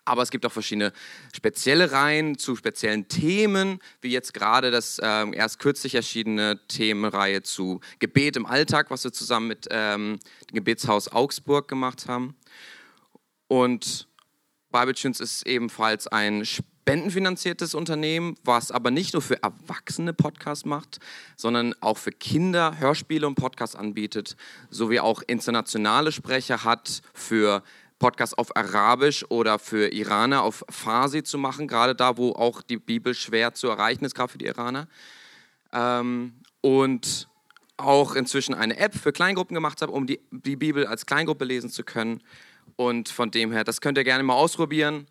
Aber es gibt auch verschiedene spezielle Reihen zu speziellen Themen, wie jetzt gerade das ähm, erst kürzlich erschienene Themenreihe zu Gebet im Alltag, was wir zusammen mit ähm, dem Gebetshaus Augsburg gemacht haben. Und Bible Tunes ist ebenfalls ein spendenfinanziertes Unternehmen, was aber nicht nur für Erwachsene Podcasts macht, sondern auch für Kinder Hörspiele und Podcasts anbietet, sowie auch internationale Sprecher hat für Podcasts auf Arabisch oder für Iraner auf Farsi zu machen, gerade da, wo auch die Bibel schwer zu erreichen ist, gerade für die Iraner. Ähm, und auch inzwischen eine App für Kleingruppen gemacht habe, um die, die Bibel als Kleingruppe lesen zu können. Und von dem her, das könnt ihr gerne mal ausprobieren.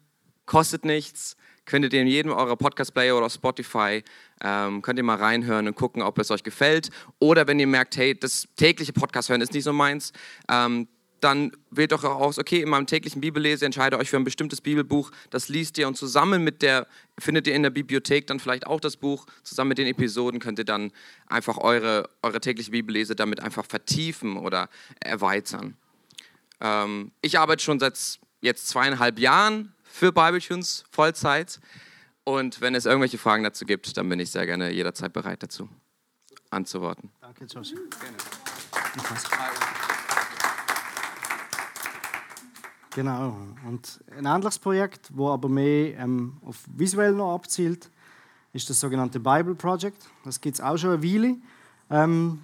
Kostet nichts. Findet ihr in jedem eurer Podcast-Player oder Spotify. Ähm, könnt ihr mal reinhören und gucken, ob es euch gefällt. Oder wenn ihr merkt, hey, das tägliche Podcast hören ist nicht so meins, ähm, dann wählt doch aus, okay, in meinem täglichen Bibellese entscheide euch für ein bestimmtes Bibelbuch, das liest ihr und zusammen mit der, findet ihr in der Bibliothek dann vielleicht auch das Buch, zusammen mit den Episoden könnt ihr dann einfach eure, eure tägliche Bibellese damit einfach vertiefen oder erweitern. Ähm, ich arbeite schon seit jetzt zweieinhalb Jahren für Bibletunes Vollzeit und wenn es irgendwelche Fragen dazu gibt, dann bin ich sehr gerne jederzeit bereit dazu anzuworten. Danke, Josh. Gerne. Genau. Und ein ähnliches Projekt, wo aber mehr ähm, auf visuell noch abzielt, ist das sogenannte Bible Project. Das gibt es auch schon eine Weile. Ähm,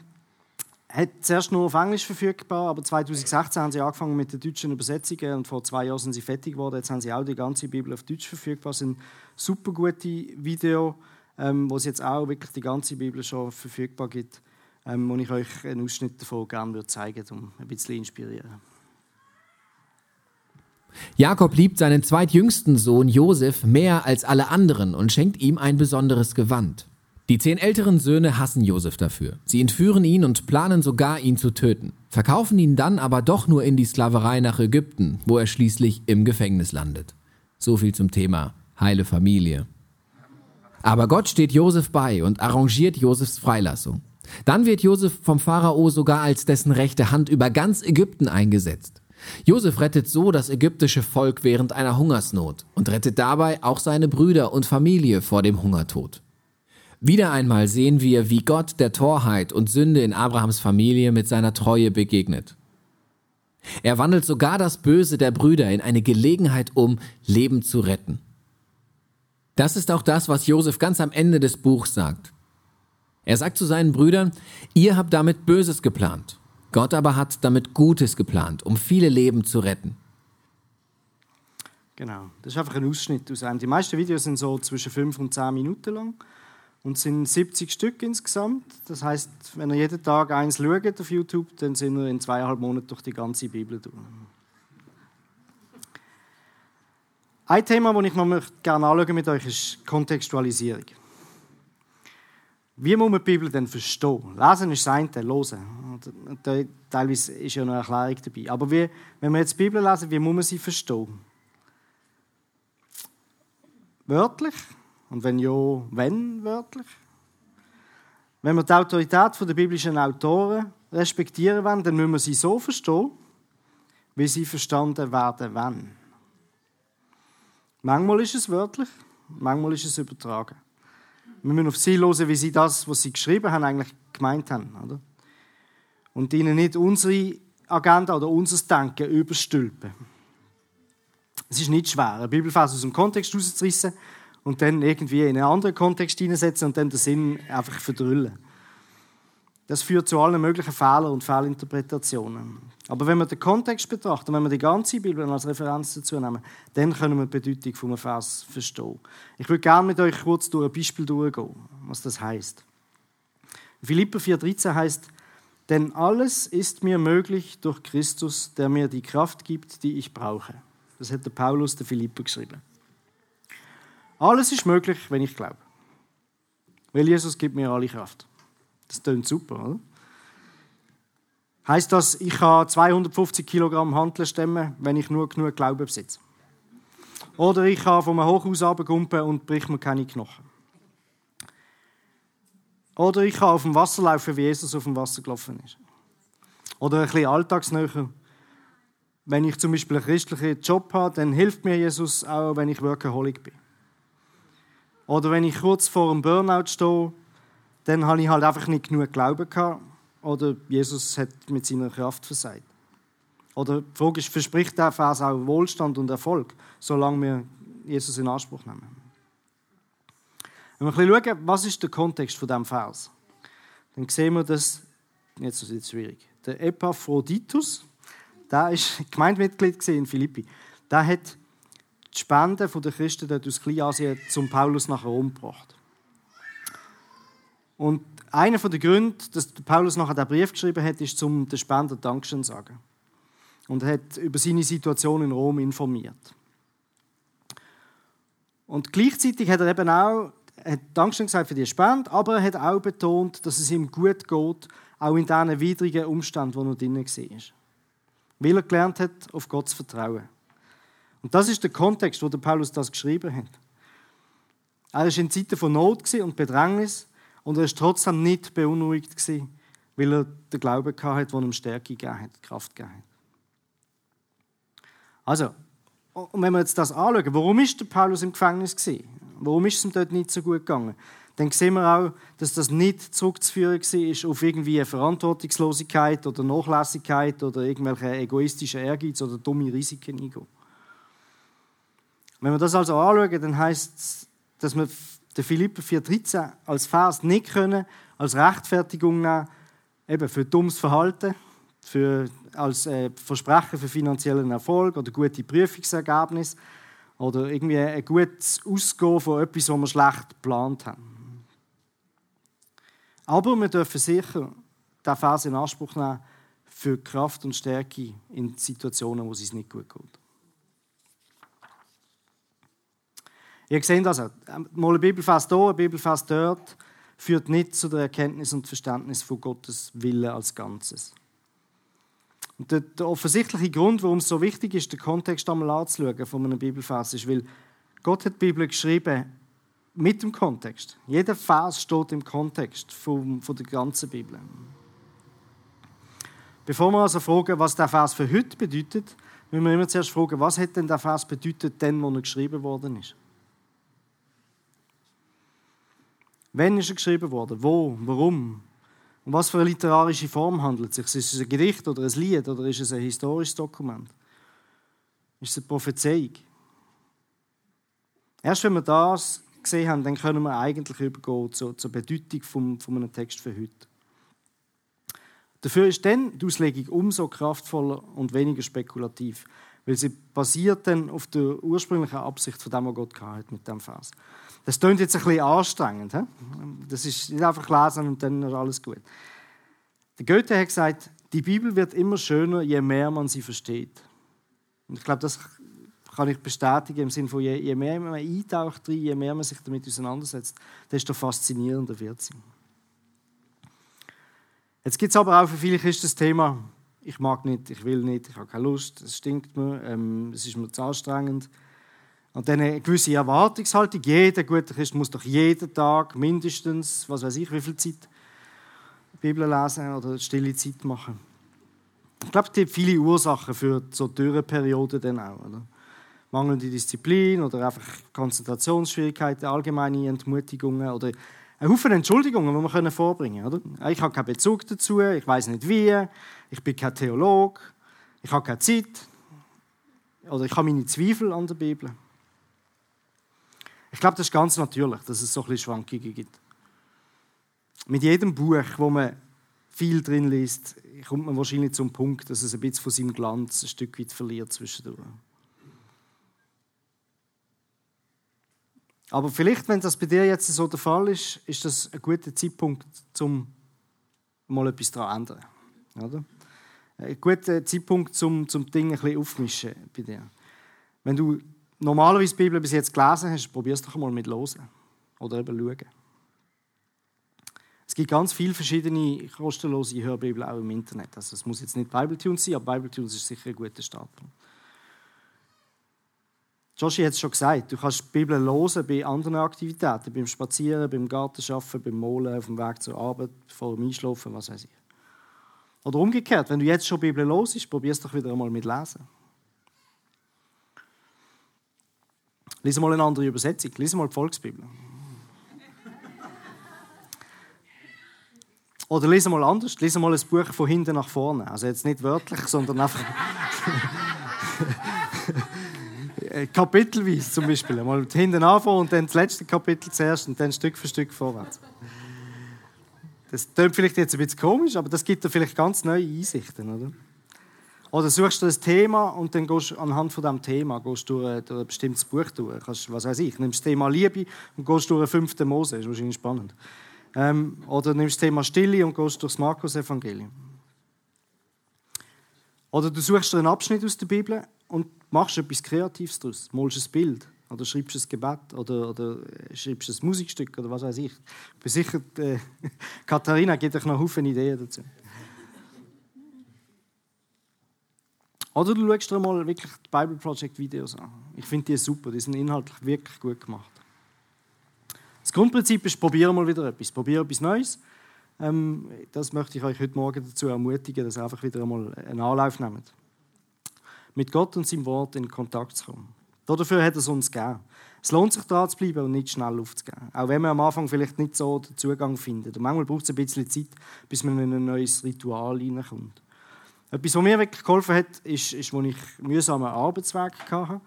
hat zuerst nur auf Englisch verfügbar, aber 2016 haben sie angefangen mit den deutschen Übersetzungen und vor zwei Jahren sind sie fertig geworden. Jetzt haben sie auch die ganze Bibel auf Deutsch verfügbar. Das sind super gute Videos, ähm, wo es jetzt auch wirklich die ganze Bibel schon verfügbar gibt, ähm, wo ich euch einen Ausschnitt davon gerne würde zeigen, um ein bisschen inspirieren. Jakob liebt seinen zweitjüngsten Sohn Josef mehr als alle anderen und schenkt ihm ein besonderes Gewand. Die zehn älteren Söhne hassen Josef dafür. Sie entführen ihn und planen sogar, ihn zu töten, verkaufen ihn dann aber doch nur in die Sklaverei nach Ägypten, wo er schließlich im Gefängnis landet. So viel zum Thema heile Familie. Aber Gott steht Josef bei und arrangiert Josefs Freilassung. Dann wird Josef vom Pharao sogar als dessen rechte Hand über ganz Ägypten eingesetzt. Josef rettet so das ägyptische Volk während einer Hungersnot und rettet dabei auch seine Brüder und Familie vor dem Hungertod. Wieder einmal sehen wir, wie Gott der Torheit und Sünde in Abrahams Familie mit seiner Treue begegnet. Er wandelt sogar das Böse der Brüder in eine Gelegenheit um, Leben zu retten. Das ist auch das, was Josef ganz am Ende des Buchs sagt. Er sagt zu seinen Brüdern, ihr habt damit Böses geplant, Gott aber hat damit Gutes geplant, um viele Leben zu retten. Genau, das ist einfach ein Ausschnitt aus einem. Die meisten Videos sind so zwischen 5 und 10 Minuten lang und sind 70 Stück insgesamt. Das heißt, wenn ihr jeden Tag eins schaut auf YouTube, dann sind wir in zweieinhalb Monaten durch die ganze Bibel durch. Ein Thema, das ich noch gerne anschauen mit euch, ist Kontextualisierung. Wie muss man die Bibel denn verstehen? Lesen ist das eine. Da, teilweise ist ja noch eine Erklärung dabei. Aber wie, wenn wir jetzt die Bibel lesen, wie muss man sie verstehen? Wörtlich? Und wenn ja, wenn wörtlich? Wenn wir die Autorität der biblischen Autoren respektieren wollen, dann müssen wir sie so verstehen, wie sie verstanden werden wollen. Manchmal ist es wörtlich, manchmal ist es übertragen. Wir müssen auf sie hören, wie sie das, was sie geschrieben haben, eigentlich gemeint haben. Oder? Und ihnen nicht unsere Agenda oder unser Denken überstülpen. Es ist nicht schwer, eine Bibelfers aus dem Kontext rauszureissen und dann irgendwie in einen anderen Kontext hineinsetzen und dann den Sinn einfach verdrüllen. Das führt zu allen möglichen Fehlern und Fehlinterpretationen. Aber wenn wir den Kontext betrachten, wenn wir die ganze Bibel als Referenz dazu nehmen, dann können wir die Bedeutung vom Vers verstehen. Ich würde gerne mit euch kurz durch ein Beispiel durchgehen, was das heißt. Philipper 4,13 heißt: Denn alles ist mir möglich durch Christus, der mir die Kraft gibt, die ich brauche. Das hat der Paulus der Philipper geschrieben. Alles ist möglich, wenn ich glaube. Weil Jesus gibt mir alle Kraft. Das klingt super, oder? Heißt das, ich habe 250 Kilogramm Hanteln stemmen, wenn ich nur genug Glauben besitze? Oder ich kann von einem Hochhaus runtergumpen und bricht mir keine Knochen. Oder ich kann auf dem Wasser laufen, wie Jesus auf dem Wasser gelaufen ist. Oder ein bisschen alltagsnäher. Wenn ich zum Beispiel einen christlichen Job habe, dann hilft mir Jesus auch, wenn ich Workaholic bin. Oder wenn ich kurz vor einem Burnout stehe, dann habe ich halt einfach nicht genug Glauben gehabt. Oder Jesus hat mit seiner Kraft versagt. Oder die Frage ist, verspricht der Vers auch Wohlstand und Erfolg, solange wir Jesus in Anspruch nehmen? Wenn wir ein bisschen schauen, was ist der Kontext von diesem Vers, dann sehen wir, dass, jetzt ist es schwierig, der Epaphroditus, der ist Gemeindemitglied in Philippi, der hat die Spenden der Christen dort aus Kleinasien zum Paulus nach Rom gebracht. Und einer der Gründe, dass Paulus nachher den Brief geschrieben hat, ist, um den Spender Dankeschön zu sagen. Und er hat über seine Situation in Rom informiert. Und gleichzeitig hat er eben auch hat Dankeschön gesagt für die Spende, aber er hat auch betont, dass es ihm gut geht, auch in diesen widrigen Umständen, wo er drin war. Weil er gelernt hat, auf Gott zu vertrauen. Und das ist der Kontext, wo der Paulus das geschrieben hat. Er war in Zeiten von Not und Bedrängnis und er war trotzdem nicht beunruhigt, weil er den Glauben hatte, der ihm Stärke gegeben hat, Kraft gegeben hat. Also, und wenn wir jetzt das anschauen, warum ist der Paulus im Gefängnis gewesen? Warum ist es ihm dort nicht so gut gegangen? Dann sehen wir auch, dass das nicht zurückzuführen war auf irgendwie Verantwortungslosigkeit oder Nachlässigkeit oder irgendwelche egoistischen Ehrgeiz oder dumme Risiken. Wenn wir das also anschauen, dann heißt es, dass wir den Philipper 4,13 als Vers nicht können, als Rechtfertigung nehmen, eben für dummes Verhalten, für, als äh, Versprechen für finanziellen Erfolg oder gute Prüfungsergebnisse oder irgendwie ein gutes Ausgehen von etwas, was wir schlecht geplant haben. Aber wir dürfen sicher diesen Vers in Anspruch nehmen für Kraft und Stärke in Situationen, wo es nicht gut geht. Ihr seht also, mal ein Bibelfest hier, ein Bibelfest dort, führt nicht zu der Erkenntnis und Verständnis von Gottes Wille als Ganzes. Und der, der, offensichtliche Grund, warum es so wichtig ist, den Kontext einmal anzuschauen von einem Bibelfers, ist, weil Gott hat die Bibel geschrieben mit dem Kontext. Jeder Vers steht im Kontext von, von der ganzen Bibel. Bevor wir also fragen, was der Vers für heute bedeutet, müssen wir immer zuerst fragen, was hat denn der Vers bedeutet, denn, wo er geschrieben worden ist. Wann ist er geschrieben worden? Wo? Warum? Um was für eine literarische Form handelt es sich? Ist es ein Gedicht oder ein Lied oder ist es ein historisches Dokument? Ist es eine Prophezeiung? Erst wenn wir das gesehen haben, dann können wir eigentlich übergehen zur, zur Bedeutung von, von einem Text für heute. Dafür ist dann die Auslegung umso kraftvoller und weniger spekulativ, weil sie basiert dann auf der ursprünglichen Absicht von dem, was Gott hat mit dem Vers. Das klingt jetzt ein bisschen anstrengend. He? Das ist nicht einfach lesen und dann ist alles gut. Der Goethe hat gesagt, die Bibel wird immer schöner, je mehr man sie versteht. Und ich glaube, das kann ich bestätigen im Sinne von, je, je mehr man eintaucht je mehr man sich damit auseinandersetzt, desto faszinierender wird sie. Jetzt gibt es aber auch für viele Christen das Thema, ich mag nicht, ich will nicht, ich habe keine Lust, es stinkt mir, ähm, es ist mir zu anstrengend. Und dann eine gewisse Erwartungshaltung. Jeder gute Christ muss doch jeden Tag mindestens, was weiß ich, wie viel Zeit Bibel lesen oder stille Zeit machen. Ich glaube, es gibt viele Ursachen für so Dürreperioden dann auch. Oder? Mangelnde Disziplin oder einfach Konzentrationsschwierigkeiten, allgemeine Entmutigungen oder ein Haufen Entschuldigungen, die wir vorbringen können. Ich habe keinen Bezug dazu, ich weiß nicht wie, ich bin kein Theologe, ich habe keine Zeit oder ich habe meine Zweifel an der Bibel. Ich glaube, das ist ganz natürlich, dass es so ein bisschen Schwankungen gibt. Mit jedem Buch, wo man viel drin liest, kommt man wahrscheinlich zum Punkt, dass es ein bisschen von seinem Glanz ein Stück weit verliert zwischendurch. Aber vielleicht, wenn das bei dir jetzt so der Fall ist, ist das ein guter Zeitpunkt, um mal etwas daran zu ändern. Oder? Ein guter Zeitpunkt, um, um Dinge ein bisschen aufmischen bei dir. Wenn du normalerweise die Bibel bis jetzt gelesen hast, probier es doch mal mit Losen oder eben schauen. Es gibt ganz viele verschiedene kostenlose Hörbibel auch im Internet. Also es muss jetzt nicht Bibletunes sein, aber Bibletunes ist sicher ein guter Startpunkt. Joshi hat es schon gesagt, du kannst die Bibel hören bei anderen Aktivitäten, beim Spazieren, beim Gartenschaffen, beim Molen, auf dem Weg zur Arbeit, vor dem Einschlafen, was weiß ich. Oder umgekehrt, wenn du jetzt schon die Bibel hörst, probier es doch wieder einmal mit Lesen. Lies mal eine andere Übersetzung, lies mal die Volksbibel. Oder lese mal anders, lese mal ein Buch von hinten nach vorne. Also jetzt nicht wörtlich, sondern einfach kapitelweise zum Beispiel. Mal hinten anfangen und dann das letzte Kapitel zuerst und dann Stück für Stück vorwärts. Das klingt vielleicht jetzt ein bisschen komisch, aber das gibt dir vielleicht ganz neue Einsichten, oder? Oder suchst du ein Thema und dann gehst du anhand von diesem Thema gehst du durch, durch ein bestimmtes Buch durch. Kannst, was weiß ich, nimmst das Thema Liebe und gehst durch ein fünften Mose. Das ist wahrscheinlich spannend. Ähm, oder nimmst das Thema Stille und gehst durch das Markus-Evangelium. Oder du suchst einen Abschnitt aus der Bibel und machst etwas Kreatives daraus. Malst ein Bild oder schreibst ein Gebet oder, oder schreibst ein Musikstück oder was weiß ich. Ich bin sicher, äh, Katharina gibt euch noch Haufen Ideen dazu. Oder du schaust dir mal wirklich die Bible Project Videos an. Ich finde die super, die sind inhaltlich wirklich gut gemacht. Das Grundprinzip ist, probiere mal wieder etwas. Probiere etwas Neues. Ähm, das möchte ich euch heute Morgen dazu ermutigen, dass ihr einfach wieder einmal einen Anlauf nehmt. Mit Gott und seinem Wort in Kontakt zu kommen. Dafür hat es uns gegeben. Es lohnt sich, dran zu bleiben und nicht schnell aufzugehen. Auch wenn man am Anfang vielleicht nicht so den Zugang findet. Und manchmal braucht es ein bisschen Zeit, bis man in ein neues Ritual hineinkommt. Etwas, was mir wirklich geholfen hat, ist, ist als ich mühsamen Arbeitsweg hatte.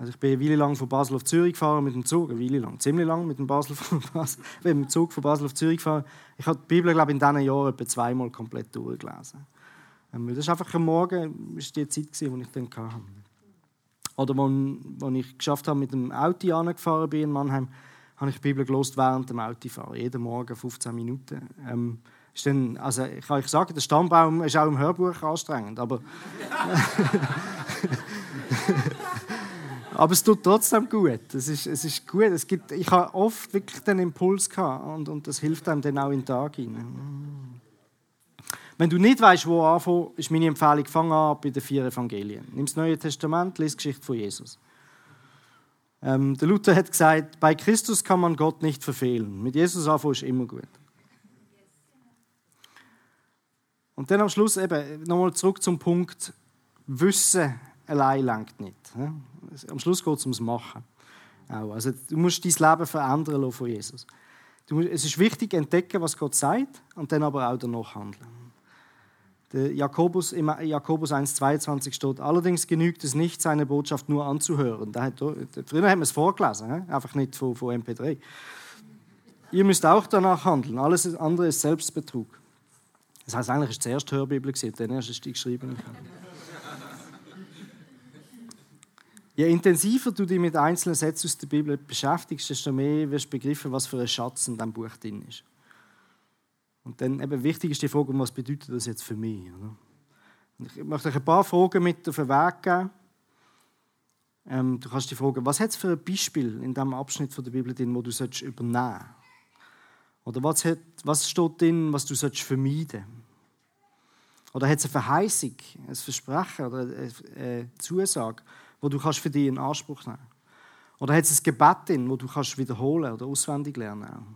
Also ich bin eine Weile lang von Basel auf Zürich gefahren mit dem Zug, eine Weile lang, ziemlich lang mit dem, Basel von Basel, mit dem Zug von Basel auf Zürich gefahren. Ich habe die Bibel, glaube ich, in diesen Jahren etwa zweimal komplett durchgelesen. Ähm, das war einfach am Morgen ist die Zeit, die ich dann hatte. Oder als ich geschafft habe, mit dem Auto angefahren bin in Mannheim, habe ich die Bibel gelost während dem Autofahren, jeden Morgen 15 Minuten. Ähm, ist dann, also ich kann euch sagen, der Stammbaum ist auch im Hörbuch anstrengend, aber Aber es tut trotzdem gut. Es ist, es ist gut. Es gibt, ich habe oft wirklich den Impuls gehabt und, und das hilft einem dann auch in den Tag hinein. Wenn du nicht weißt, wo anfangen, ist meine Empfehlung, fang an bei den vier Evangelien. Nimm das Neue Testament, lies die Geschichte von Jesus. Ähm, der Luther hat gesagt, bei Christus kann man Gott nicht verfehlen. Mit Jesus anfangen ist immer gut. Und dann am Schluss eben nochmal zurück zum Punkt, Wissen allein langt nicht. Am Schluss geht es ums Machen. Also, du musst dein Leben verändern von Jesus. Du, es ist wichtig, entdecken, was Gott sagt und dann aber auch danach handeln. Der Jakobus, Im Jakobus 1,22 steht, allerdings genügt es nicht, seine Botschaft nur anzuhören. Da hat, früher haben wir es vorgelesen, einfach nicht von, von MP3. Ihr müsst auch danach handeln. Alles andere ist Selbstbetrug. Das heißt, eigentlich ist es zuerst Hörbibel, dann erst ist die geschrieben. Je intensiver du dich mit einzelnen Sätzen aus der Bibel beschäftigst, desto mehr wirst du begriffen, was für ein Schatz in diesem Buch drin ist. Und dann eben wichtig ist die Frage, was bedeutet das jetzt für mich? Ich möchte euch ein paar Fragen mit auf den Weg geben. Ähm, du kannst dich fragen, was hat es für ein Beispiel in diesem Abschnitt von der Bibel drin, wo du übernehmen sollst? Oder was, hat, was steht drin, was du sollst vermeiden Oder hat es eine Verheißung, ein Versprechen oder eine Zusage, wo du kannst für dich in Anspruch nehmen kannst. Oder hat es ein Gebet drin, wo du kannst wiederholen oder auswendig lernen kannst.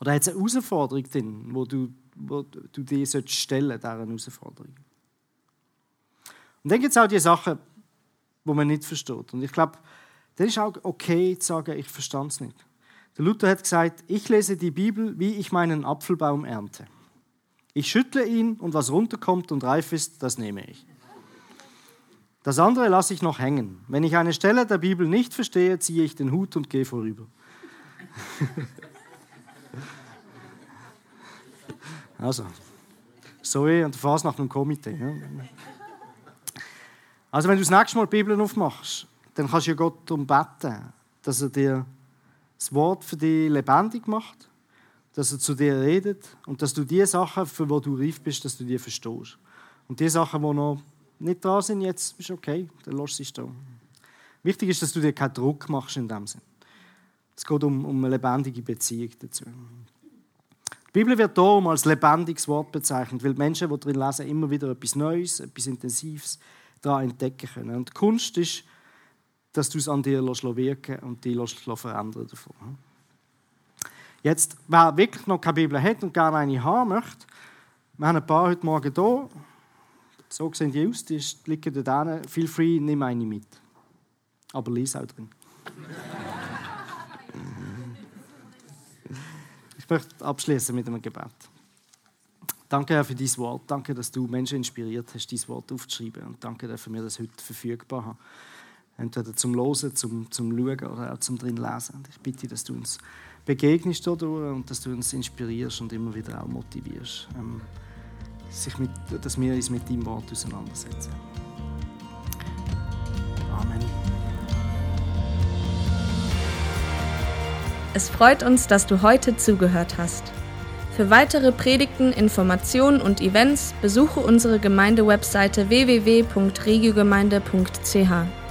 Oder hat es eine Herausforderung drin, wo du, wo du dir stellen sollst, dieser Herausforderung. Und dann gibt es auch die Sachen, die man nicht versteht. Und ich glaube, dann ist auch okay zu sagen, ich verstand es nicht. Der Luther hat gesagt, ich lese die Bibel, wie ich meinen Apfelbaum ernte. Ich schüttle ihn und was runterkommt und reif ist, das nehme ich. Das andere lasse ich noch hängen. Wenn ich eine Stelle der Bibel nicht verstehe, ziehe ich den Hut und gehe vorüber. also, sorry, und fährst nach einem Komitee. Also, wenn du das nächste Mal die Bibel aufmachst, dann kannst du ja Gott darum beten, dass er dir das Wort für dich lebendig macht, dass er zu dir redet und dass du die Sachen, für die du reif bist, dass du die verstehst. Und die Sachen, die noch nicht da sind jetzt, ist okay, dann lass sie stehen. Wichtig ist, dass du dir keinen Druck machst in dem Sinn. Es geht um, um eine lebendige Beziehung dazu. Die Bibel wird darum als lebendiges Wort bezeichnet, weil Menschen, die drin lesen, immer wieder etwas Neues, etwas Intensives daran entdecken können. Und die Kunst ist, dass du es an dir wirken und dich verändern davon. Jetzt, wer wirklich noch keine Bibel hat und gerne eine haben möchte, wir haben ein paar heute Morgen hier. So sehen die aus, die liegen da Feel free, nimm eine mit. Aber lies auch drin. ich möchte abschließen mit einem Gebet. Danke Herr für dein Wort. Danke, dass du Menschen inspiriert hast, dein Wort aufzuschreiben. Und danke, dass wir das heute verfügbar haben. Entweder zum Losen, zum, zum Schauen oder auch zum drin lesen. Und ich bitte, dass du uns begegnest dadurch und dass du uns inspirierst und immer wieder auch motivierst, ähm, sich mit, dass wir uns mit deinem Wort auseinandersetzen. Amen. Es freut uns, dass du heute zugehört hast. Für weitere Predigten, Informationen und Events besuche unsere Gemeindewebseite www.regiogemeinde.ch.